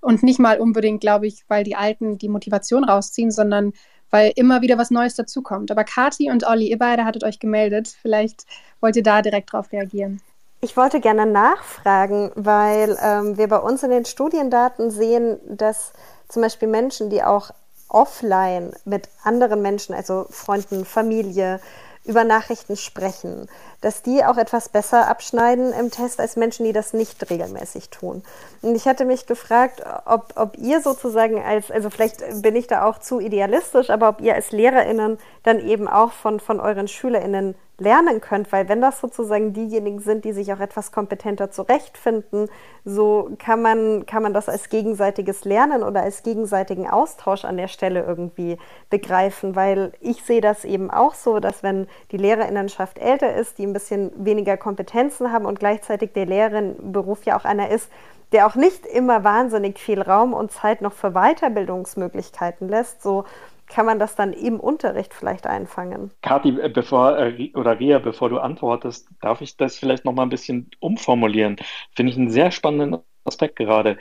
Und nicht mal unbedingt, glaube ich, weil die Alten die Motivation rausziehen, sondern weil immer wieder was Neues dazukommt. Aber Kati und Olli, ihr beide hattet euch gemeldet. Vielleicht wollt ihr da direkt drauf reagieren. Ich wollte gerne nachfragen, weil ähm, wir bei uns in den Studiendaten sehen, dass zum Beispiel Menschen, die auch offline mit anderen Menschen, also Freunden, Familie, über Nachrichten sprechen, dass die auch etwas besser abschneiden im Test als Menschen, die das nicht regelmäßig tun. Und ich hatte mich gefragt, ob, ob ihr sozusagen als, also vielleicht bin ich da auch zu idealistisch, aber ob ihr als LehrerInnen dann eben auch von, von euren SchülerInnen lernen könnt, weil wenn das sozusagen diejenigen sind, die sich auch etwas kompetenter zurechtfinden, so kann man, kann man das als gegenseitiges Lernen oder als gegenseitigen Austausch an der Stelle irgendwie begreifen, weil ich sehe das eben auch so, dass wenn die Lehrerinnenschaft älter ist, die ein bisschen weniger Kompetenzen haben und gleichzeitig der Lehrerinnenberuf ja auch einer ist, der auch nicht immer wahnsinnig viel Raum und Zeit noch für Weiterbildungsmöglichkeiten lässt, so kann man das dann im Unterricht vielleicht einfangen? Kathi, äh, bevor, äh, oder Ria, bevor du antwortest, darf ich das vielleicht noch mal ein bisschen umformulieren? Finde ich einen sehr spannenden Aspekt gerade.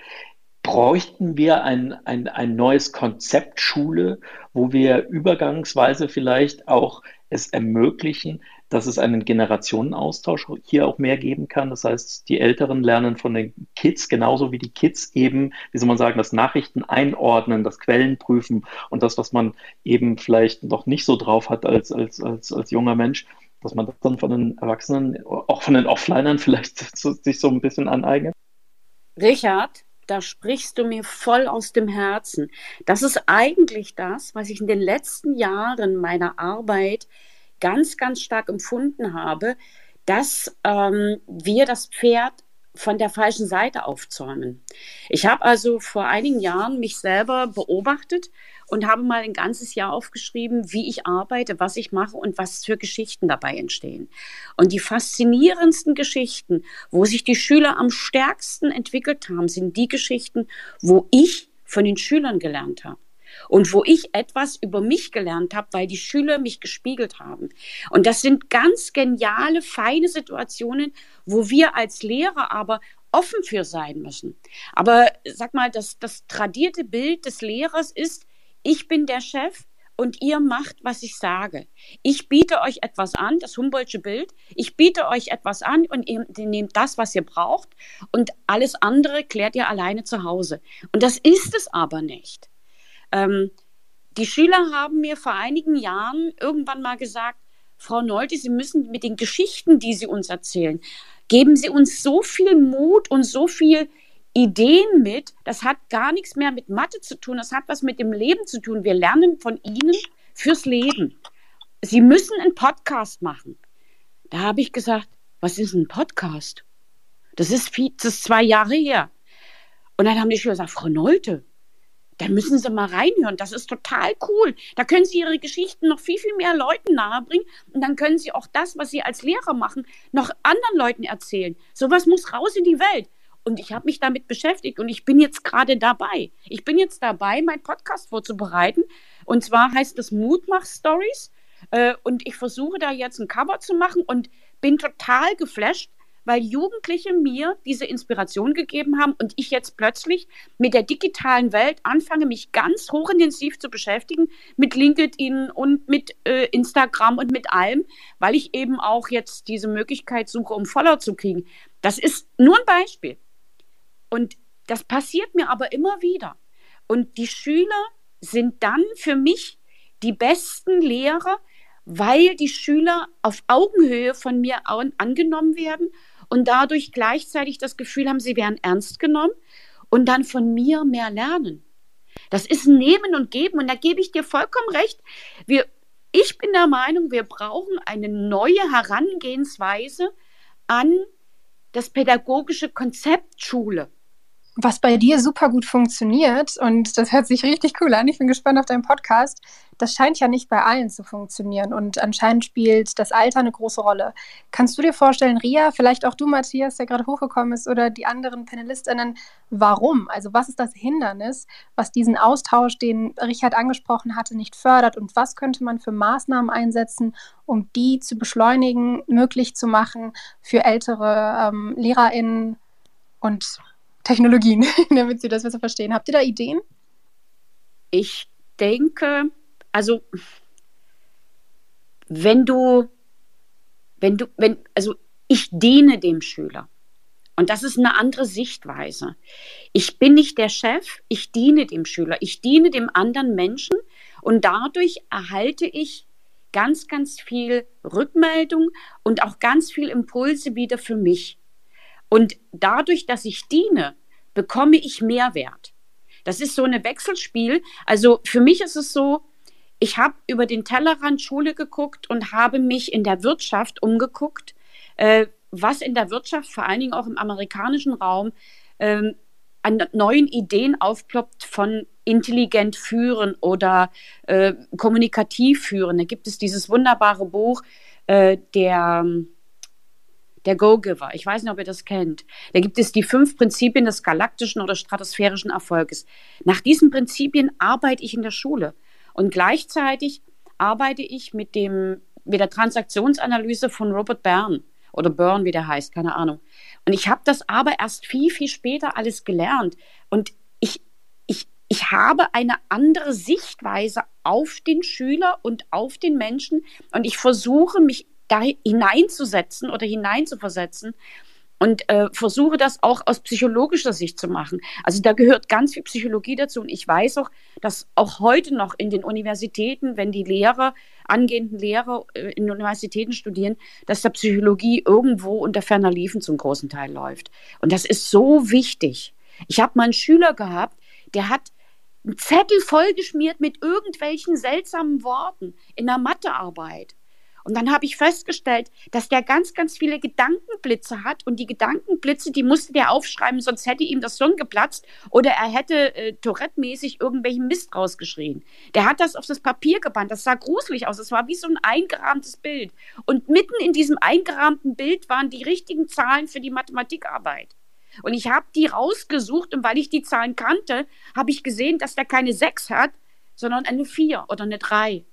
Bräuchten wir ein, ein, ein neues Konzept Schule, wo wir übergangsweise vielleicht auch es ermöglichen, dass es einen Generationenaustausch hier auch mehr geben kann. Das heißt, die Älteren lernen von den Kids, genauso wie die Kids eben, wie soll man sagen, das Nachrichten einordnen, das Quellen prüfen und das, was man eben vielleicht noch nicht so drauf hat als, als, als, als junger Mensch, dass man das dann von den Erwachsenen, auch von den Offlinern vielleicht sich so ein bisschen aneignet. Richard, da sprichst du mir voll aus dem Herzen. Das ist eigentlich das, was ich in den letzten Jahren meiner Arbeit ganz, ganz stark empfunden habe, dass ähm, wir das Pferd von der falschen Seite aufzäumen. Ich habe also vor einigen Jahren mich selber beobachtet und habe mal ein ganzes Jahr aufgeschrieben, wie ich arbeite, was ich mache und was für Geschichten dabei entstehen. Und die faszinierendsten Geschichten, wo sich die Schüler am stärksten entwickelt haben, sind die Geschichten, wo ich von den Schülern gelernt habe und wo ich etwas über mich gelernt habe, weil die Schüler mich gespiegelt haben. Und das sind ganz geniale, feine Situationen, wo wir als Lehrer aber offen für sein müssen. Aber sag mal, das, das tradierte Bild des Lehrers ist, ich bin der Chef, und ihr macht, was ich sage. Ich biete euch etwas an, das Humboldtsche Bild. Ich biete euch etwas an und ihr nehmt das, was ihr braucht und alles andere klärt ihr alleine zu Hause. Und das ist es aber nicht. Ähm, die Schüler haben mir vor einigen Jahren irgendwann mal gesagt, Frau Nolte, Sie müssen mit den Geschichten, die Sie uns erzählen, geben Sie uns so viel Mut und so viel Ideen mit. Das hat gar nichts mehr mit Mathe zu tun, das hat was mit dem Leben zu tun. Wir lernen von Ihnen fürs Leben. Sie müssen einen Podcast machen. Da habe ich gesagt, was ist ein Podcast? Das ist, viel, das ist zwei Jahre her. Und dann haben die Schüler gesagt, Frau Nolte, da müssen Sie mal reinhören. Das ist total cool. Da können Sie Ihre Geschichten noch viel, viel mehr Leuten nahebringen. Und dann können Sie auch das, was Sie als Lehrer machen, noch anderen Leuten erzählen. Sowas muss raus in die Welt. Und ich habe mich damit beschäftigt und ich bin jetzt gerade dabei. Ich bin jetzt dabei, meinen Podcast vorzubereiten. Und zwar heißt es Mutmach Stories. Äh, und ich versuche da jetzt ein Cover zu machen und bin total geflasht, weil Jugendliche mir diese Inspiration gegeben haben und ich jetzt plötzlich mit der digitalen Welt anfange, mich ganz hochintensiv zu beschäftigen mit LinkedIn und mit äh, Instagram und mit allem, weil ich eben auch jetzt diese Möglichkeit suche, um Follower zu kriegen. Das ist nur ein Beispiel. Und das passiert mir aber immer wieder. Und die Schüler sind dann für mich die besten Lehrer, weil die Schüler auf Augenhöhe von mir an, angenommen werden und dadurch gleichzeitig das Gefühl haben, sie werden ernst genommen und dann von mir mehr lernen. Das ist Nehmen und Geben und da gebe ich dir vollkommen recht. Wir, ich bin der Meinung, wir brauchen eine neue Herangehensweise an das pädagogische Konzept Schule was bei dir super gut funktioniert und das hört sich richtig cool an. Ich bin gespannt auf deinen Podcast. Das scheint ja nicht bei allen zu funktionieren und anscheinend spielt das Alter eine große Rolle. Kannst du dir vorstellen, Ria, vielleicht auch du, Matthias, der gerade hochgekommen ist, oder die anderen Panelistinnen, warum? Also was ist das Hindernis, was diesen Austausch, den Richard angesprochen hatte, nicht fördert und was könnte man für Maßnahmen einsetzen, um die zu beschleunigen, möglich zu machen für ältere ähm, LehrerInnen und Technologien, damit Sie das besser verstehen. Habt ihr da Ideen? Ich denke, also wenn du, wenn du, wenn, also ich diene dem Schüler. Und das ist eine andere Sichtweise. Ich bin nicht der Chef, ich diene dem Schüler, ich diene dem anderen Menschen und dadurch erhalte ich ganz, ganz viel Rückmeldung und auch ganz viel Impulse wieder für mich. Und dadurch, dass ich diene, bekomme ich Mehrwert. Das ist so ein Wechselspiel. Also für mich ist es so, ich habe über den Tellerrand Schule geguckt und habe mich in der Wirtschaft umgeguckt, äh, was in der Wirtschaft, vor allen Dingen auch im amerikanischen Raum, ähm, an neuen Ideen aufploppt von intelligent führen oder äh, kommunikativ führen. Da gibt es dieses wunderbare Buch, äh, der der Go-Giver. Ich weiß nicht, ob ihr das kennt. Da gibt es die fünf Prinzipien des galaktischen oder stratosphärischen Erfolges. Nach diesen Prinzipien arbeite ich in der Schule und gleichzeitig arbeite ich mit dem mit der Transaktionsanalyse von Robert Byrne oder Byrne, wie der heißt, keine Ahnung. Und ich habe das aber erst viel viel später alles gelernt. Und ich ich ich habe eine andere Sichtweise auf den Schüler und auf den Menschen. Und ich versuche mich da hineinzusetzen oder hineinzuversetzen und äh, versuche das auch aus psychologischer Sicht zu machen. Also da gehört ganz viel Psychologie dazu und ich weiß auch, dass auch heute noch in den Universitäten, wenn die Lehrer, angehenden Lehrer äh, in Universitäten studieren, dass da Psychologie irgendwo unter ferner Liefen zum großen Teil läuft. Und das ist so wichtig. Ich habe mal einen Schüler gehabt, der hat einen Zettel vollgeschmiert mit irgendwelchen seltsamen Worten in der Mathearbeit. Und dann habe ich festgestellt, dass der ganz, ganz viele Gedankenblitze hat und die Gedankenblitze, die musste der aufschreiben, sonst hätte ihm das Hirn geplatzt oder er hätte äh, Tourette-mäßig irgendwelchen Mist rausgeschrien. Der hat das auf das Papier gebannt. Das sah gruselig aus. Das war wie so ein eingerahmtes Bild. Und mitten in diesem eingerahmten Bild waren die richtigen Zahlen für die Mathematikarbeit. Und ich habe die rausgesucht und weil ich die Zahlen kannte, habe ich gesehen, dass der keine 6 hat, sondern eine 4 oder eine 3.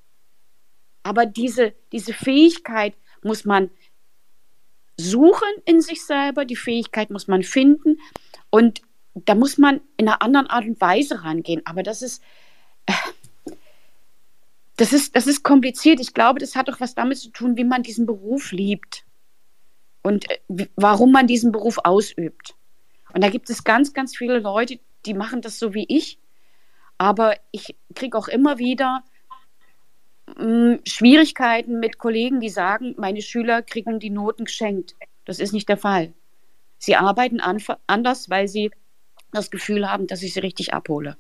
Aber diese, diese Fähigkeit muss man suchen in sich selber, die Fähigkeit muss man finden und da muss man in einer anderen Art und Weise rangehen. Aber das ist, äh, das ist, das ist kompliziert. Ich glaube, das hat auch was damit zu tun, wie man diesen Beruf liebt und äh, warum man diesen Beruf ausübt. Und da gibt es ganz, ganz viele Leute, die machen das so wie ich. Aber ich kriege auch immer wieder Schwierigkeiten mit Kollegen, die sagen, meine Schüler kriegen die Noten geschenkt. Das ist nicht der Fall. Sie arbeiten anders, weil sie das Gefühl haben, dass ich sie richtig abhole.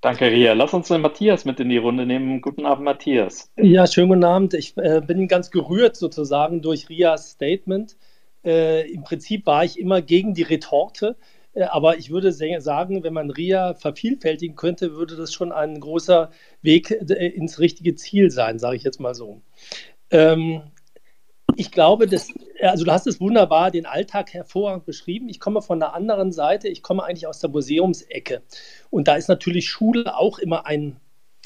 Danke, Ria. Lass uns den Matthias mit in die Runde nehmen. Guten Abend, Matthias. Ja, schönen guten Abend. Ich äh, bin ganz gerührt sozusagen durch Rias Statement. Äh, Im Prinzip war ich immer gegen die Retorte. Äh, aber ich würde sagen, wenn man RIA vervielfältigen könnte, würde das schon ein großer Weg äh, ins richtige Ziel sein, sage ich jetzt mal so. Ähm, ich glaube, dass, also du hast es wunderbar den Alltag hervorragend beschrieben. Ich komme von der anderen Seite, ich komme eigentlich aus der Museumsecke. Und da ist natürlich Schule auch immer ein,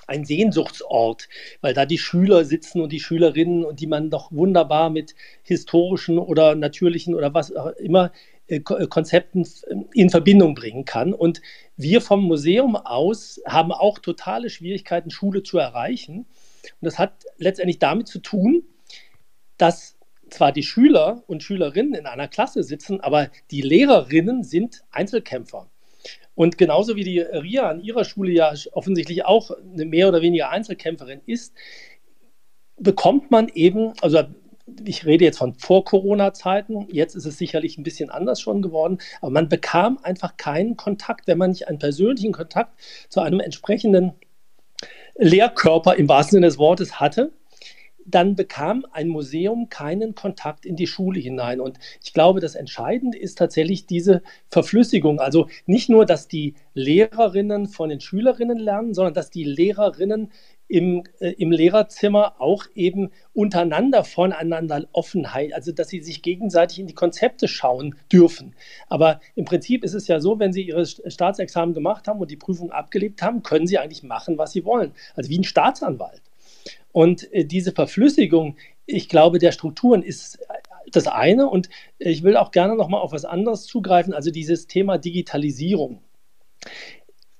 ein Sehnsuchtsort, weil da die Schüler sitzen und die Schülerinnen und die man doch wunderbar mit historischen oder natürlichen oder was auch immer äh, äh, Konzepten in Verbindung bringen kann. Und wir vom Museum aus haben auch totale Schwierigkeiten, Schule zu erreichen. Und das hat letztendlich damit zu tun, dass zwar die Schüler und Schülerinnen in einer Klasse sitzen, aber die Lehrerinnen sind Einzelkämpfer. Und genauso wie die Ria an ihrer Schule ja offensichtlich auch eine mehr oder weniger Einzelkämpferin ist, bekommt man eben, also ich rede jetzt von Vor-Corona-Zeiten, jetzt ist es sicherlich ein bisschen anders schon geworden, aber man bekam einfach keinen Kontakt, wenn man nicht einen persönlichen Kontakt zu einem entsprechenden Lehrkörper im wahrsten Sinne des Wortes hatte, dann bekam ein Museum keinen Kontakt in die Schule hinein. Und ich glaube, das Entscheidende ist tatsächlich diese Verflüssigung. Also nicht nur, dass die Lehrerinnen von den Schülerinnen lernen, sondern dass die Lehrerinnen im, äh, im Lehrerzimmer auch eben untereinander voneinander Offenheit, also dass sie sich gegenseitig in die Konzepte schauen dürfen. Aber im Prinzip ist es ja so, wenn sie ihre Staatsexamen gemacht haben und die Prüfung abgelegt haben, können sie eigentlich machen, was sie wollen. Also wie ein Staatsanwalt. Und äh, diese Verflüssigung, ich glaube, der Strukturen ist das eine. Und ich will auch gerne nochmal auf was anderes zugreifen, also dieses Thema Digitalisierung.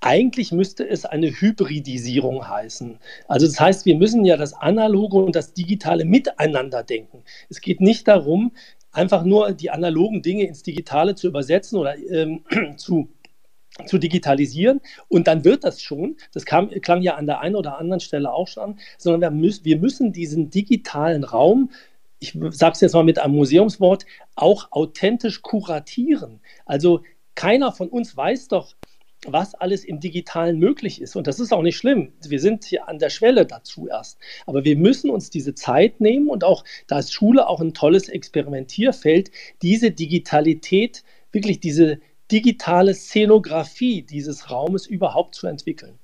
Eigentlich müsste es eine Hybridisierung heißen. Also das heißt, wir müssen ja das Analoge und das Digitale miteinander denken. Es geht nicht darum, einfach nur die analogen Dinge ins Digitale zu übersetzen oder ähm, zu zu digitalisieren und dann wird das schon, das kam, klang ja an der einen oder anderen Stelle auch schon, sondern wir müssen, wir müssen diesen digitalen Raum, ich sage es jetzt mal mit einem Museumswort, auch authentisch kuratieren. Also keiner von uns weiß doch, was alles im Digitalen möglich ist. Und das ist auch nicht schlimm. Wir sind hier an der Schwelle dazu erst. Aber wir müssen uns diese Zeit nehmen und auch, da ist Schule auch ein tolles Experimentierfeld, diese Digitalität, wirklich diese digitale Szenografie dieses Raumes überhaupt zu entwickeln.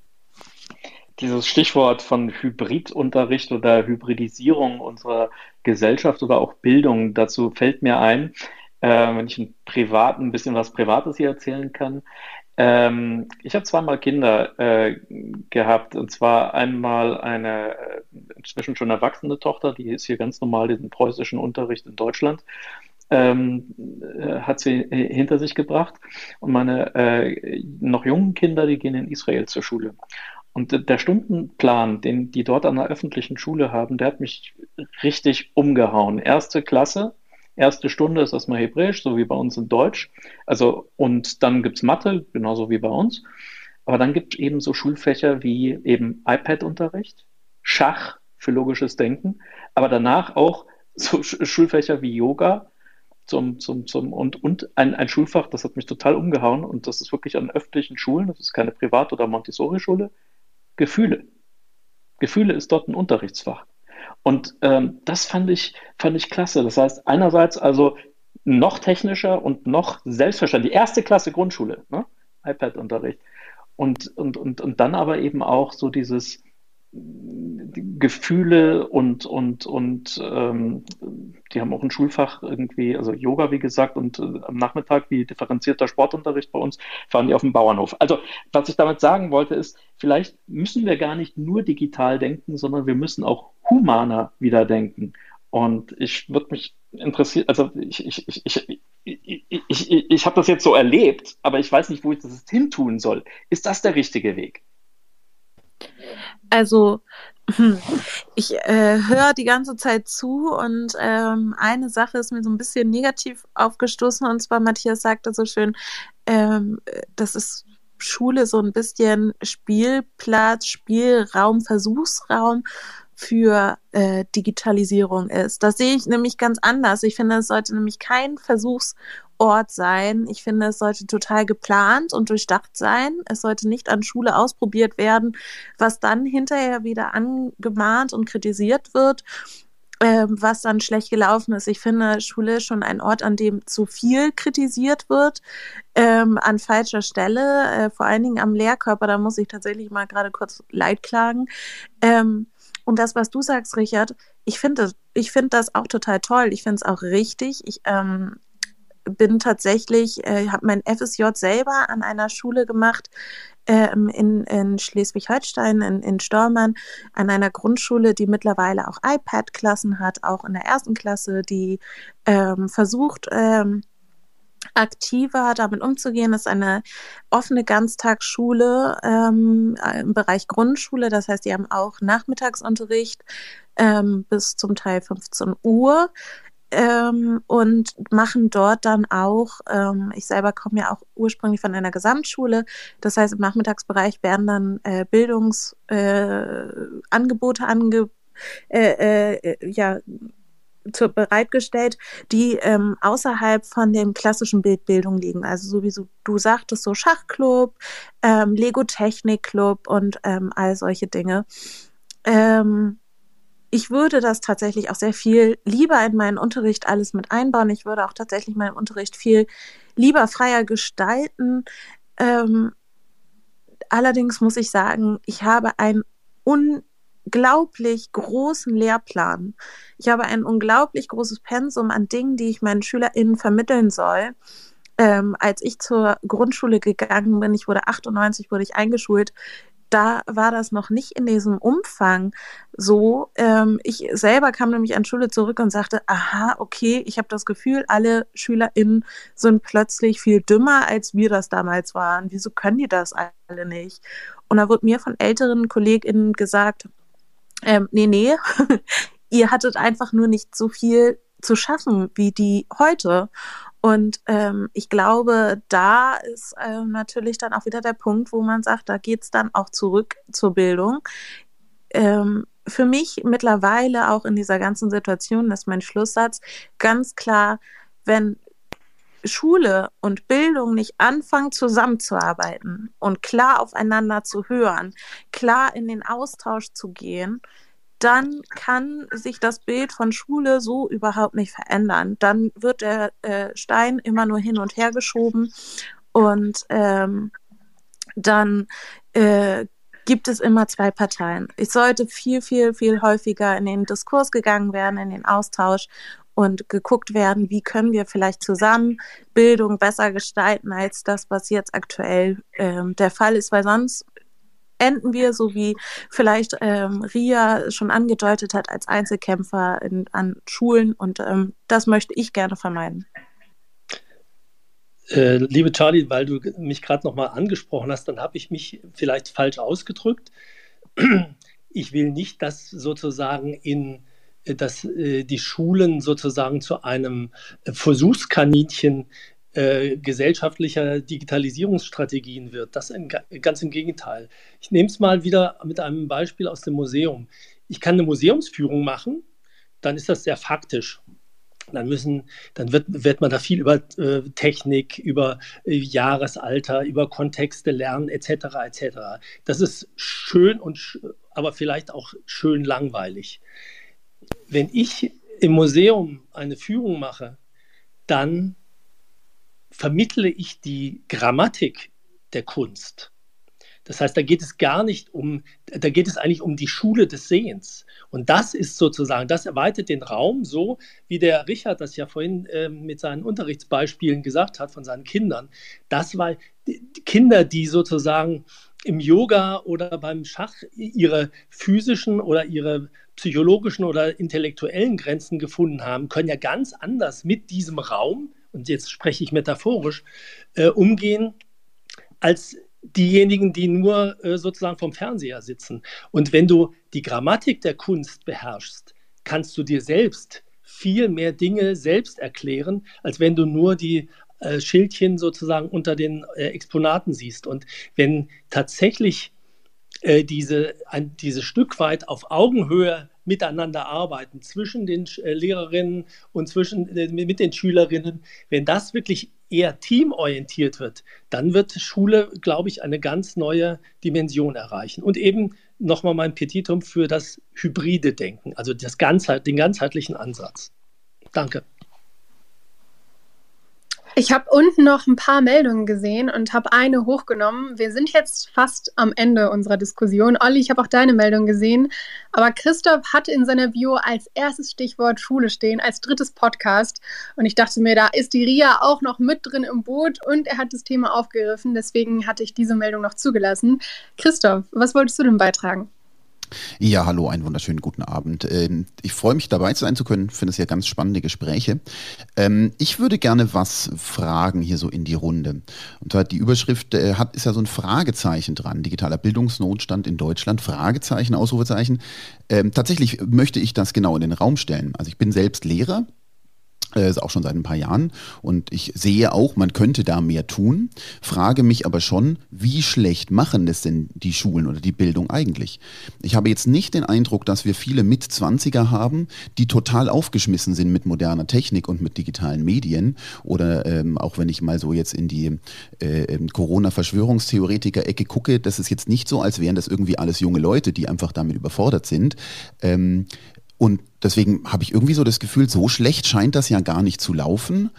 Dieses Stichwort von Hybridunterricht oder Hybridisierung unserer Gesellschaft oder auch Bildung, dazu fällt mir ein, äh, wenn ich ein, privat, ein bisschen was Privates hier erzählen kann. Ähm, ich habe zweimal Kinder äh, gehabt, und zwar einmal eine äh, inzwischen schon erwachsene Tochter, die ist hier ganz normal den preußischen Unterricht in Deutschland ähm, äh, hat sie hinter sich gebracht. Und meine äh, noch jungen Kinder, die gehen in Israel zur Schule. Und der Stundenplan, den die dort an der öffentlichen Schule haben, der hat mich richtig umgehauen. Erste Klasse, erste Stunde ist erstmal Hebräisch, so wie bei uns in Deutsch. Also, und dann gibt es Mathe, genauso wie bei uns. Aber dann gibt es eben so Schulfächer wie eben iPad-Unterricht, Schach für logisches Denken, aber danach auch so Schulfächer wie Yoga, zum, zum, zum, und, und ein, ein Schulfach, das hat mich total umgehauen und das ist wirklich an öffentlichen Schulen, das ist keine Privat- oder Montessori-Schule, Gefühle. Gefühle ist dort ein Unterrichtsfach. Und ähm, das fand ich, fand ich klasse. Das heißt, einerseits also noch technischer und noch selbstverständlich. Die erste Klasse Grundschule, ne? iPad-Unterricht. Und, und, und, und dann aber eben auch so dieses, Gefühle und, und, und ähm, die haben auch ein Schulfach irgendwie, also Yoga, wie gesagt, und äh, am Nachmittag wie differenzierter Sportunterricht bei uns, fahren die auf dem Bauernhof. Also, was ich damit sagen wollte, ist, vielleicht müssen wir gar nicht nur digital denken, sondern wir müssen auch humaner wieder denken. Und ich würde mich interessieren, also ich, ich, ich, ich, ich, ich, ich habe das jetzt so erlebt, aber ich weiß nicht, wo ich das hin tun soll. Ist das der richtige Weg? Also hm, ich äh, höre die ganze Zeit zu und ähm, eine Sache ist mir so ein bisschen negativ aufgestoßen und zwar Matthias sagte so schön, ähm, das ist Schule so ein bisschen Spielplatz, Spielraum, Versuchsraum für äh, Digitalisierung ist. Das sehe ich nämlich ganz anders. Ich finde, es sollte nämlich kein Versuchs- Ort sein. Ich finde, es sollte total geplant und durchdacht sein. Es sollte nicht an Schule ausprobiert werden, was dann hinterher wieder angemahnt und kritisiert wird, ähm, was dann schlecht gelaufen ist. Ich finde, Schule ist schon ein Ort, an dem zu viel kritisiert wird, ähm, an falscher Stelle, äh, vor allen Dingen am Lehrkörper. Da muss ich tatsächlich mal gerade kurz Leid klagen. Ähm, und das, was du sagst, Richard, ich finde ich finde das auch total toll. Ich finde es auch richtig. Ich ähm, bin tatsächlich, äh, habe mein FSJ selber an einer Schule gemacht ähm, in, in Schleswig-Holstein, in, in Stormann, an einer Grundschule, die mittlerweile auch iPad-Klassen hat, auch in der ersten Klasse, die ähm, versucht, ähm, aktiver damit umzugehen. Das ist eine offene Ganztagsschule ähm, im Bereich Grundschule. Das heißt, die haben auch Nachmittagsunterricht ähm, bis zum Teil 15 Uhr ähm, und machen dort dann auch, ähm, ich selber komme ja auch ursprünglich von einer Gesamtschule, das heißt im Nachmittagsbereich werden dann äh, Bildungsangebote äh, ange, äh, äh, ja, zu, bereitgestellt, die ähm, außerhalb von dem klassischen Bildbildung liegen. Also so wie so, du sagtest, so Schachclub, ähm, Lego Technik Club und ähm, all solche Dinge. Ähm, ich würde das tatsächlich auch sehr viel lieber in meinen Unterricht alles mit einbauen. Ich würde auch tatsächlich meinen Unterricht viel lieber freier gestalten. Ähm, allerdings muss ich sagen, ich habe ein unglaublich großen Lehrplan. Ich habe ein unglaublich großes Pensum an Dingen, die ich meinen SchülerInnen vermitteln soll. Ähm, als ich zur Grundschule gegangen bin, ich wurde 98, wurde ich eingeschult, da war das noch nicht in diesem Umfang so. Ähm, ich selber kam nämlich an Schule zurück und sagte, aha, okay, ich habe das Gefühl, alle SchülerInnen sind plötzlich viel dümmer, als wir das damals waren. Wieso können die das alle nicht? Und da wurde mir von älteren KollegInnen gesagt, ähm, nee, nee, ihr hattet einfach nur nicht so viel zu schaffen wie die heute. Und ähm, ich glaube, da ist ähm, natürlich dann auch wieder der Punkt, wo man sagt, da geht es dann auch zurück zur Bildung. Ähm, für mich mittlerweile auch in dieser ganzen Situation, ist mein Schlusssatz, ganz klar, wenn Schule und Bildung nicht anfangen zusammenzuarbeiten und klar aufeinander zu hören, klar in den Austausch zu gehen, dann kann sich das Bild von Schule so überhaupt nicht verändern. Dann wird der äh, Stein immer nur hin und her geschoben und ähm, dann äh, gibt es immer zwei Parteien. Es sollte viel, viel, viel häufiger in den Diskurs gegangen werden, in den Austausch und geguckt werden, wie können wir vielleicht zusammen Bildung besser gestalten als das, was jetzt aktuell ähm, der Fall ist, weil sonst enden wir, so wie vielleicht ähm, Ria schon angedeutet hat, als Einzelkämpfer in, an Schulen und ähm, das möchte ich gerne vermeiden. Äh, liebe Charlie, weil du mich gerade nochmal angesprochen hast, dann habe ich mich vielleicht falsch ausgedrückt. Ich will nicht, dass sozusagen in dass äh, die Schulen sozusagen zu einem Versuchskaninchen äh, gesellschaftlicher Digitalisierungsstrategien wird. Das ganz im Gegenteil. Ich nehme es mal wieder mit einem Beispiel aus dem Museum. Ich kann eine Museumsführung machen, dann ist das sehr faktisch. Dann müssen, dann wird, wird man da viel über äh, Technik, über äh, Jahresalter, über Kontexte lernen, etc. etc. Das ist schön und aber vielleicht auch schön langweilig. Wenn ich im Museum eine Führung mache, dann vermittle ich die Grammatik der Kunst. Das heißt, da geht es gar nicht um, da geht es eigentlich um die Schule des Sehens. Und das ist sozusagen, das erweitert den Raum so, wie der Richard das ja vorhin äh, mit seinen Unterrichtsbeispielen gesagt hat von seinen Kindern. Das war die Kinder, die sozusagen im Yoga oder beim Schach ihre physischen oder ihre psychologischen oder intellektuellen Grenzen gefunden haben, können ja ganz anders mit diesem Raum und jetzt spreche ich metaphorisch, äh, umgehen als diejenigen, die nur äh, sozusagen vom Fernseher sitzen. Und wenn du die Grammatik der Kunst beherrschst, kannst du dir selbst viel mehr Dinge selbst erklären, als wenn du nur die äh, Schildchen sozusagen unter den äh, Exponaten siehst. Und wenn tatsächlich äh, diese, ein, diese Stück weit auf Augenhöhe miteinander arbeiten zwischen den äh, Lehrerinnen und zwischen, äh, mit den Schülerinnen, wenn das wirklich eher teamorientiert wird, dann wird Schule, glaube ich, eine ganz neue Dimension erreichen. Und eben nochmal mein Petitum für das hybride Denken, also das Ganzheit, den ganzheitlichen Ansatz. Danke. Ich habe unten noch ein paar Meldungen gesehen und habe eine hochgenommen. Wir sind jetzt fast am Ende unserer Diskussion. Olli, ich habe auch deine Meldung gesehen. Aber Christoph hatte in seiner Bio als erstes Stichwort Schule stehen, als drittes Podcast. Und ich dachte mir, da ist die Ria auch noch mit drin im Boot und er hat das Thema aufgegriffen. Deswegen hatte ich diese Meldung noch zugelassen. Christoph, was wolltest du denn beitragen? Ja, hallo, einen wunderschönen guten Abend. Ähm, ich freue mich dabei sein zu können, finde es ja ganz spannende Gespräche. Ähm, ich würde gerne was fragen hier so in die Runde. Und zwar die Überschrift äh, hat, ist ja so ein Fragezeichen dran. Digitaler Bildungsnotstand in Deutschland, Fragezeichen, Ausrufezeichen. Ähm, tatsächlich möchte ich das genau in den Raum stellen. Also ich bin selbst Lehrer äh, ist auch schon seit ein paar Jahren. Und ich sehe auch, man könnte da mehr tun, frage mich aber schon, wie schlecht machen das denn die Schulen oder die Bildung eigentlich? Ich habe jetzt nicht den Eindruck, dass wir viele Mit-20er haben, die total aufgeschmissen sind mit moderner Technik und mit digitalen Medien. Oder ähm, auch wenn ich mal so jetzt in die äh, ähm, Corona-Verschwörungstheoretiker-Ecke gucke, das ist jetzt nicht so, als wären das irgendwie alles junge Leute, die einfach damit überfordert sind. Ähm, und deswegen habe ich irgendwie so das Gefühl, so schlecht scheint das ja gar nicht zu laufen.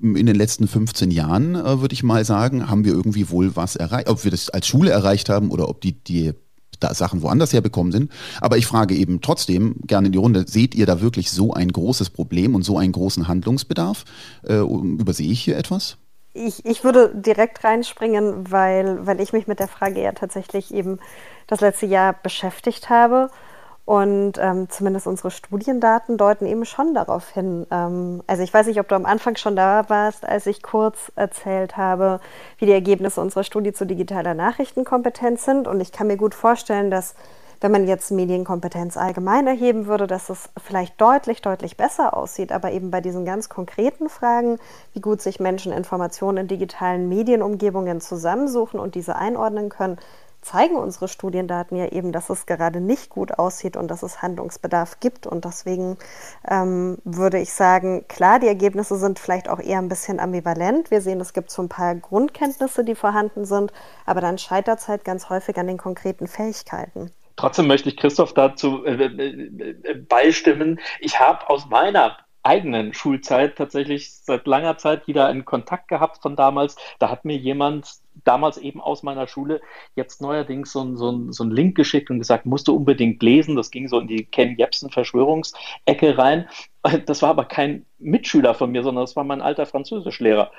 In den letzten 15 Jahren, äh, würde ich mal sagen, haben wir irgendwie wohl was erreicht. Ob wir das als Schule erreicht haben oder ob die, die da Sachen woanders herbekommen sind. Aber ich frage eben trotzdem gerne in die Runde, seht ihr da wirklich so ein großes Problem und so einen großen Handlungsbedarf? Äh, übersehe ich hier etwas? Ich, ich würde direkt reinspringen, weil, weil ich mich mit der Frage ja tatsächlich eben das letzte Jahr beschäftigt habe. Und ähm, zumindest unsere Studiendaten deuten eben schon darauf hin. Ähm, also ich weiß nicht, ob du am Anfang schon da warst, als ich kurz erzählt habe, wie die Ergebnisse unserer Studie zu digitaler Nachrichtenkompetenz sind. Und ich kann mir gut vorstellen, dass wenn man jetzt Medienkompetenz allgemein erheben würde, dass es vielleicht deutlich, deutlich besser aussieht. Aber eben bei diesen ganz konkreten Fragen, wie gut sich Menschen Informationen in digitalen Medienumgebungen zusammensuchen und diese einordnen können, zeigen unsere Studiendaten ja eben, dass es gerade nicht gut aussieht und dass es Handlungsbedarf gibt. Und deswegen ähm, würde ich sagen, klar, die Ergebnisse sind vielleicht auch eher ein bisschen ambivalent. Wir sehen, es gibt so ein paar Grundkenntnisse, die vorhanden sind, aber dann scheitert es halt ganz häufig an den konkreten Fähigkeiten. Trotzdem möchte ich Christoph dazu äh, äh, äh beistimmen. Ich habe aus meiner eigenen Schulzeit tatsächlich seit langer Zeit wieder einen Kontakt gehabt von damals. Da hat mir jemand damals eben aus meiner Schule jetzt neuerdings so, ein, so, so ein Link geschickt und gesagt, musst du unbedingt lesen. Das ging so in die Ken Jebsen Verschwörungsecke rein. Das war aber kein Mitschüler von mir, sondern das war mein alter Französischlehrer.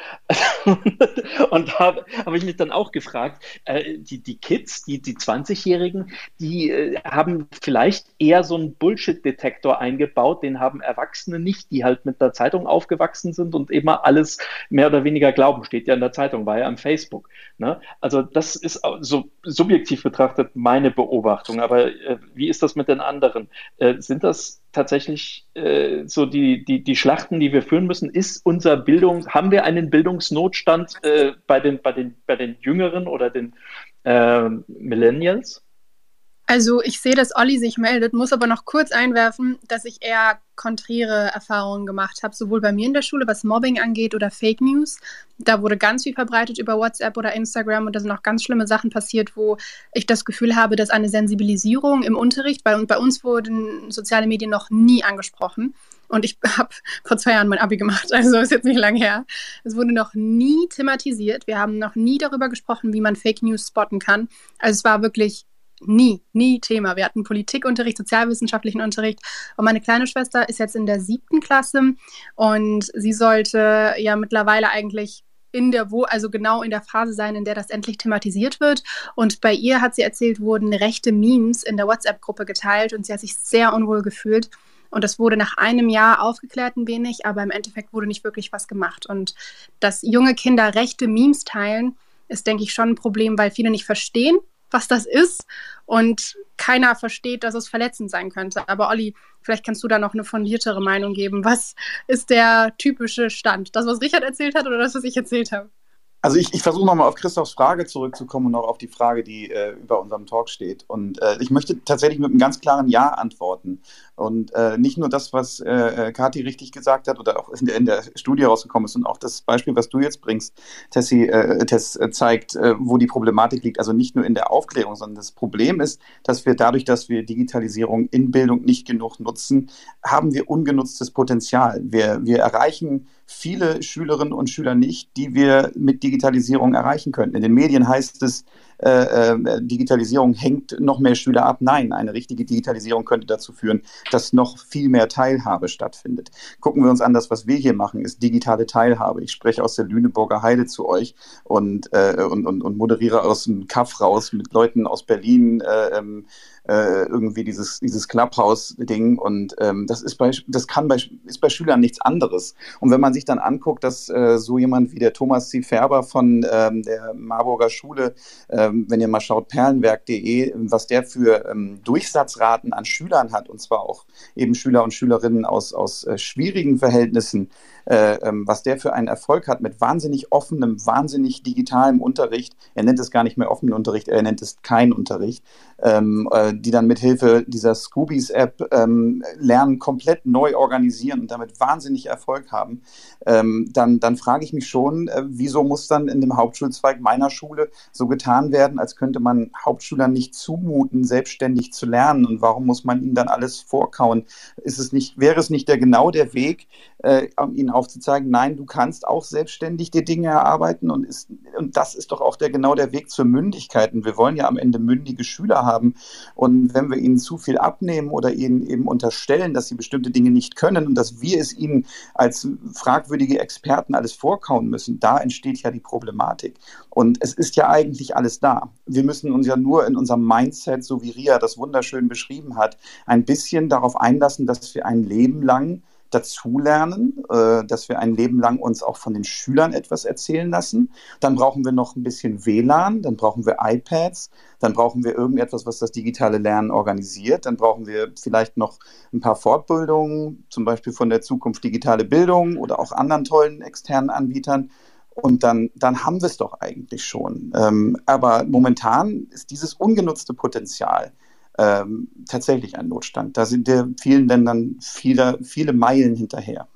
und da habe hab ich mich dann auch gefragt, äh, die, die Kids, die, die 20-Jährigen, die äh, haben vielleicht eher so einen Bullshit-Detektor eingebaut, den haben Erwachsene nicht, die halt mit der Zeitung aufgewachsen sind und immer alles mehr oder weniger glauben, steht ja in der Zeitung, war ja am Facebook. Ne? Also das ist so subjektiv betrachtet meine Beobachtung, aber äh, wie ist das mit den anderen? Äh, sind das tatsächlich äh, so die, die, die Schlachten, die wir führen müssen? Ist unser Bildung, haben wir einen Bildungsnotstand äh, bei, den, bei, den, bei den Jüngeren oder den äh, Millennials? Also ich sehe, dass Olli sich meldet, muss aber noch kurz einwerfen, dass ich eher konträre Erfahrungen gemacht habe, sowohl bei mir in der Schule, was Mobbing angeht oder Fake News. Da wurde ganz viel verbreitet über WhatsApp oder Instagram und da sind auch ganz schlimme Sachen passiert, wo ich das Gefühl habe, dass eine Sensibilisierung im Unterricht, bei, bei uns wurden soziale Medien noch nie angesprochen. Und ich habe vor zwei Jahren mein Abi gemacht, also ist jetzt nicht lange her. Es wurde noch nie thematisiert. Wir haben noch nie darüber gesprochen, wie man Fake News spotten kann. Also es war wirklich nie, nie Thema. Wir hatten Politikunterricht, sozialwissenschaftlichen Unterricht und meine kleine Schwester ist jetzt in der siebten Klasse und sie sollte ja mittlerweile eigentlich in der wo also genau in der Phase sein, in der das endlich thematisiert wird. Und bei ihr hat sie erzählt, wurden rechte Memes in der WhatsApp-Gruppe geteilt und sie hat sich sehr unwohl gefühlt. Und das wurde nach einem Jahr aufgeklärt ein wenig, aber im Endeffekt wurde nicht wirklich was gemacht. Und dass junge Kinder rechte Memes teilen, ist, denke ich, schon ein Problem, weil viele nicht verstehen, was das ist und keiner versteht, dass es verletzend sein könnte. Aber Olli, vielleicht kannst du da noch eine fundiertere Meinung geben. Was ist der typische Stand? Das, was Richard erzählt hat oder das, was ich erzählt habe? Also ich, ich versuche nochmal auf Christophs Frage zurückzukommen und auch auf die Frage, die äh, über unserem Talk steht. Und äh, ich möchte tatsächlich mit einem ganz klaren Ja antworten. Und äh, nicht nur das, was äh, äh Kathi richtig gesagt hat oder auch in der, in der, Studie rausgekommen ist und auch das Beispiel, was du jetzt bringst, Tessie, äh, Tess, äh, zeigt, äh, wo die Problematik liegt. Also nicht nur in der Aufklärung, sondern das Problem ist, dass wir dadurch, dass wir Digitalisierung in Bildung nicht genug nutzen, haben wir ungenutztes Potenzial. Wir, wir erreichen viele Schülerinnen und Schüler nicht, die wir mit Digitalisierung erreichen könnten. In den Medien heißt es, äh, äh, Digitalisierung hängt noch mehr Schüler ab. Nein, eine richtige Digitalisierung könnte dazu führen, dass noch viel mehr Teilhabe stattfindet. Gucken wir uns an, das, was wir hier machen, ist digitale Teilhabe. Ich spreche aus der Lüneburger Heide zu euch und, äh, und, und, und moderiere aus dem Kaff raus mit Leuten aus Berlin, äh, ähm, äh, irgendwie dieses, dieses Clubhouse-Ding. Und ähm, das ist bei, das kann bei, ist bei Schülern nichts anderes. Und wenn man sich dann anguckt, dass äh, so jemand wie der Thomas C. Färber von ähm, der Marburger Schule, ähm, wenn ihr mal schaut, perlenwerk.de, was der für ähm, Durchsatzraten an Schülern hat, und zwar auch eben Schüler und Schülerinnen aus, aus äh, schwierigen Verhältnissen, äh, ähm, was der für einen Erfolg hat mit wahnsinnig offenem, wahnsinnig digitalem Unterricht. Er nennt es gar nicht mehr offenen Unterricht, er nennt es kein Unterricht, ähm, äh, die dann mit Hilfe dieser Scoobies-App ähm, lernen, komplett neu organisieren und damit wahnsinnig Erfolg haben. Ähm, dann, dann frage ich mich schon, äh, wieso muss dann in dem Hauptschulzweig meiner Schule so getan werden, als könnte man Hauptschülern nicht zumuten, selbstständig zu lernen und warum muss man ihnen dann alles vorkauen? Ist es nicht, wäre es nicht der genau der Weg, äh, ihnen aufzuzeigen, nein, du kannst auch selbstständig die Dinge erarbeiten und, ist, und das ist doch auch der genau der Weg zur Mündigkeit. Und wir wollen ja am Ende mündige Schüler haben. Und wenn wir ihnen zu viel abnehmen oder ihnen eben unterstellen, dass sie bestimmte Dinge nicht können und dass wir es ihnen als fragwürdige Experten alles vorkauen müssen, da entsteht ja die Problematik. Und es ist ja eigentlich alles da. Wir müssen uns ja nur in unserem Mindset, so wie Ria das wunderschön beschrieben hat, ein bisschen darauf einlassen, dass wir ein Leben lang dazulernen, äh, dass wir ein Leben lang uns auch von den Schülern etwas erzählen lassen. Dann brauchen wir noch ein bisschen WLAN, dann brauchen wir iPads, dann brauchen wir irgendetwas, was das digitale Lernen organisiert. Dann brauchen wir vielleicht noch ein paar Fortbildungen, zum Beispiel von der Zukunft digitale Bildung oder auch anderen tollen externen Anbietern. Und dann, dann haben wir es doch eigentlich schon. Ähm, aber momentan ist dieses ungenutzte Potenzial ähm, tatsächlich ein Notstand. Da sind wir vielen Ländern viele, viele Meilen hinterher.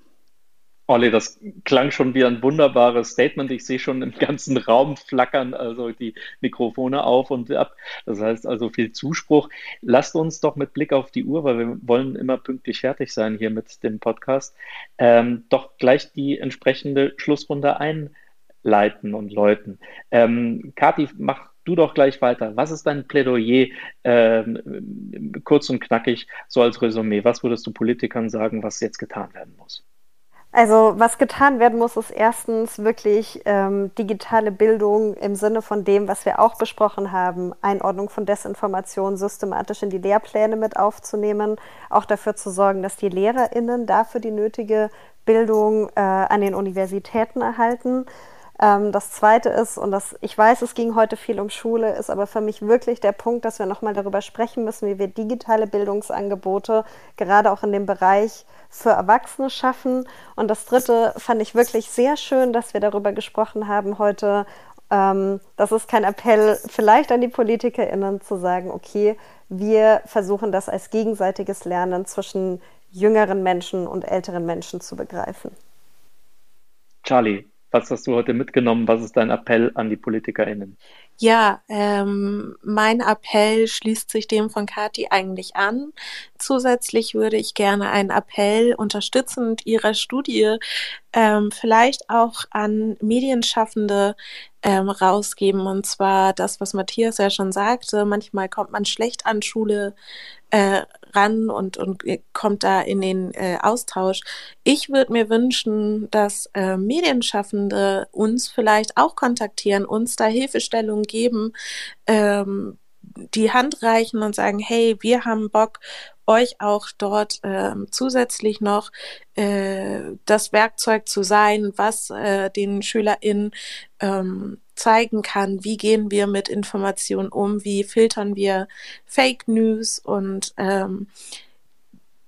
Olli, das klang schon wie ein wunderbares Statement. Ich sehe schon im ganzen Raum flackern, also die Mikrofone auf und ab. Das heißt also viel Zuspruch. Lasst uns doch mit Blick auf die Uhr, weil wir wollen immer pünktlich fertig sein hier mit dem Podcast, ähm, doch gleich die entsprechende Schlussrunde einleiten und läuten. Ähm, Kathi, mach du doch gleich weiter. Was ist dein Plädoyer, ähm, kurz und knackig, so als Resümee? Was würdest du Politikern sagen, was jetzt getan werden muss? Also was getan werden muss, ist erstens wirklich ähm, digitale Bildung im Sinne von dem, was wir auch besprochen haben, Einordnung von Desinformation systematisch in die Lehrpläne mit aufzunehmen, auch dafür zu sorgen, dass die Lehrerinnen dafür die nötige Bildung äh, an den Universitäten erhalten. Ähm, das Zweite ist, und das, ich weiß, es ging heute viel um Schule, ist aber für mich wirklich der Punkt, dass wir nochmal darüber sprechen müssen, wie wir digitale Bildungsangebote gerade auch in dem Bereich für Erwachsene schaffen. Und das Dritte fand ich wirklich sehr schön, dass wir darüber gesprochen haben heute. Ähm, das ist kein Appell vielleicht an die PolitikerInnen zu sagen, okay, wir versuchen das als gegenseitiges Lernen zwischen jüngeren Menschen und älteren Menschen zu begreifen. Charlie, was hast du heute mitgenommen? Was ist dein Appell an die PolitikerInnen? Ja, ähm, mein Appell schließt sich dem von Kati eigentlich an. Zusätzlich würde ich gerne einen Appell unterstützend ihrer Studie ähm, vielleicht auch an Medienschaffende ähm, rausgeben. Und zwar das, was Matthias ja schon sagte, manchmal kommt man schlecht an Schule äh, ran und, und kommt da in den äh, Austausch. Ich würde mir wünschen, dass äh, Medienschaffende uns vielleicht auch kontaktieren, uns da Hilfestellungen geben, ähm, die Hand reichen und sagen, hey, wir haben Bock, euch auch dort äh, zusätzlich noch äh, das Werkzeug zu sein, was äh, den SchülerInnen ähm, zeigen kann, wie gehen wir mit Informationen um, wie filtern wir Fake News? Und ähm,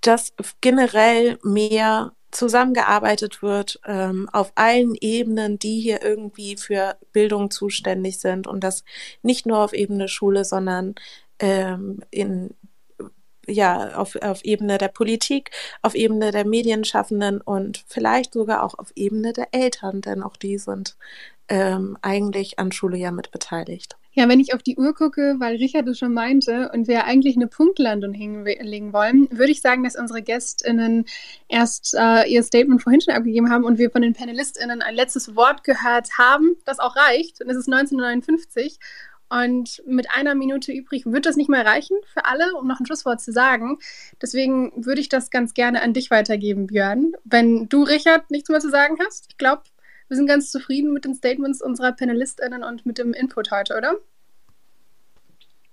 dass generell mehr zusammengearbeitet wird ähm, auf allen Ebenen, die hier irgendwie für Bildung zuständig sind und das nicht nur auf Ebene Schule, sondern ähm, in ja, auf, auf Ebene der Politik, auf Ebene der Medienschaffenden und vielleicht sogar auch auf Ebene der Eltern, denn auch die sind ähm, eigentlich an Schule ja mit beteiligt. Ja, wenn ich auf die Uhr gucke, weil Richard es schon meinte und wir eigentlich eine Punktlandung hinlegen wollen, würde ich sagen, dass unsere GästInnen erst äh, ihr Statement vorhin schon abgegeben haben und wir von den PanelistInnen ein letztes Wort gehört haben, das auch reicht. Und es ist 1959. Und mit einer Minute übrig wird das nicht mehr reichen für alle, um noch ein Schlusswort zu sagen. Deswegen würde ich das ganz gerne an dich weitergeben, Björn. Wenn du, Richard, nichts mehr zu sagen hast, ich glaube, wir sind ganz zufrieden mit den Statements unserer PanelistInnen und mit dem Input heute, oder?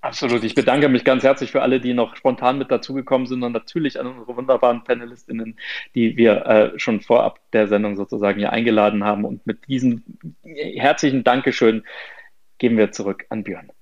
Absolut. Ich bedanke mich ganz herzlich für alle, die noch spontan mit dazugekommen sind und natürlich an unsere wunderbaren PanelistInnen, die wir äh, schon vorab der Sendung sozusagen hier eingeladen haben. Und mit diesem herzlichen Dankeschön geben wir zurück an Björn.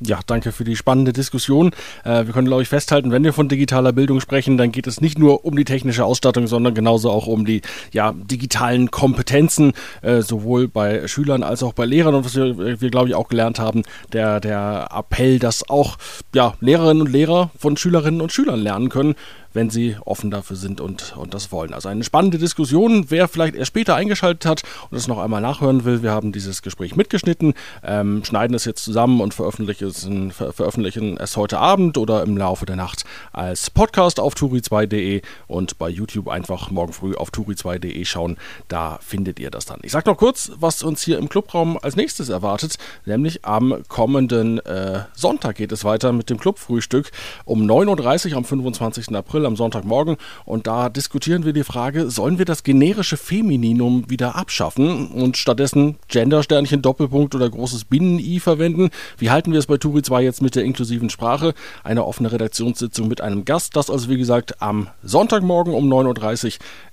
Ja, danke für die spannende Diskussion. Äh, wir können, glaube ich, festhalten, wenn wir von digitaler Bildung sprechen, dann geht es nicht nur um die technische Ausstattung, sondern genauso auch um die ja, digitalen Kompetenzen, äh, sowohl bei Schülern als auch bei Lehrern. Und was wir, wir glaube ich, auch gelernt haben, der, der Appell, dass auch ja, Lehrerinnen und Lehrer von Schülerinnen und Schülern lernen können, wenn sie offen dafür sind und, und das wollen. Also eine spannende Diskussion. Wer vielleicht erst später eingeschaltet hat und es noch einmal nachhören will, wir haben dieses Gespräch mitgeschnitten, ähm, schneiden es jetzt zusammen und veröffentlichen ver veröffentlichen es heute Abend oder im Laufe der Nacht als Podcast auf turi2.de und bei YouTube einfach morgen früh auf turi2.de schauen. Da findet ihr das dann. Ich sage noch kurz, was uns hier im Clubraum als nächstes erwartet, nämlich am kommenden äh, Sonntag geht es weiter mit dem Clubfrühstück um 9.30 Uhr am 25. April April am Sonntagmorgen. Und da diskutieren wir die Frage, sollen wir das generische Femininum wieder abschaffen und stattdessen Gendersternchen, Doppelpunkt oder großes Binnen-I verwenden? Wie halten wir es bei Turi 2 jetzt mit der inklusiven Sprache? Eine offene Redaktionssitzung mit einem Gast. Das also, wie gesagt, am Sonntagmorgen um 9.30 Uhr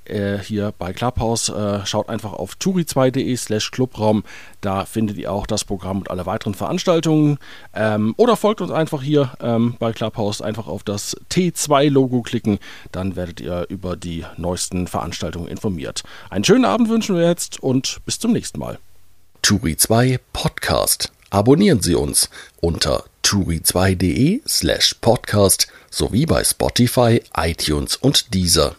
äh, hier bei Clubhouse. Äh, schaut einfach auf turi2.de slash Clubraum. Da findet ihr auch das Programm und alle weiteren Veranstaltungen. Ähm, oder folgt uns einfach hier ähm, bei Clubhouse. Einfach auf das T2-Logo klicken. Dann werdet ihr über die neuesten Veranstaltungen informiert. Einen schönen Abend wünschen wir jetzt und bis zum nächsten Mal. Turi 2 Podcast. Abonnieren Sie uns unter turi2.de slash podcast sowie bei Spotify, iTunes und Deezer.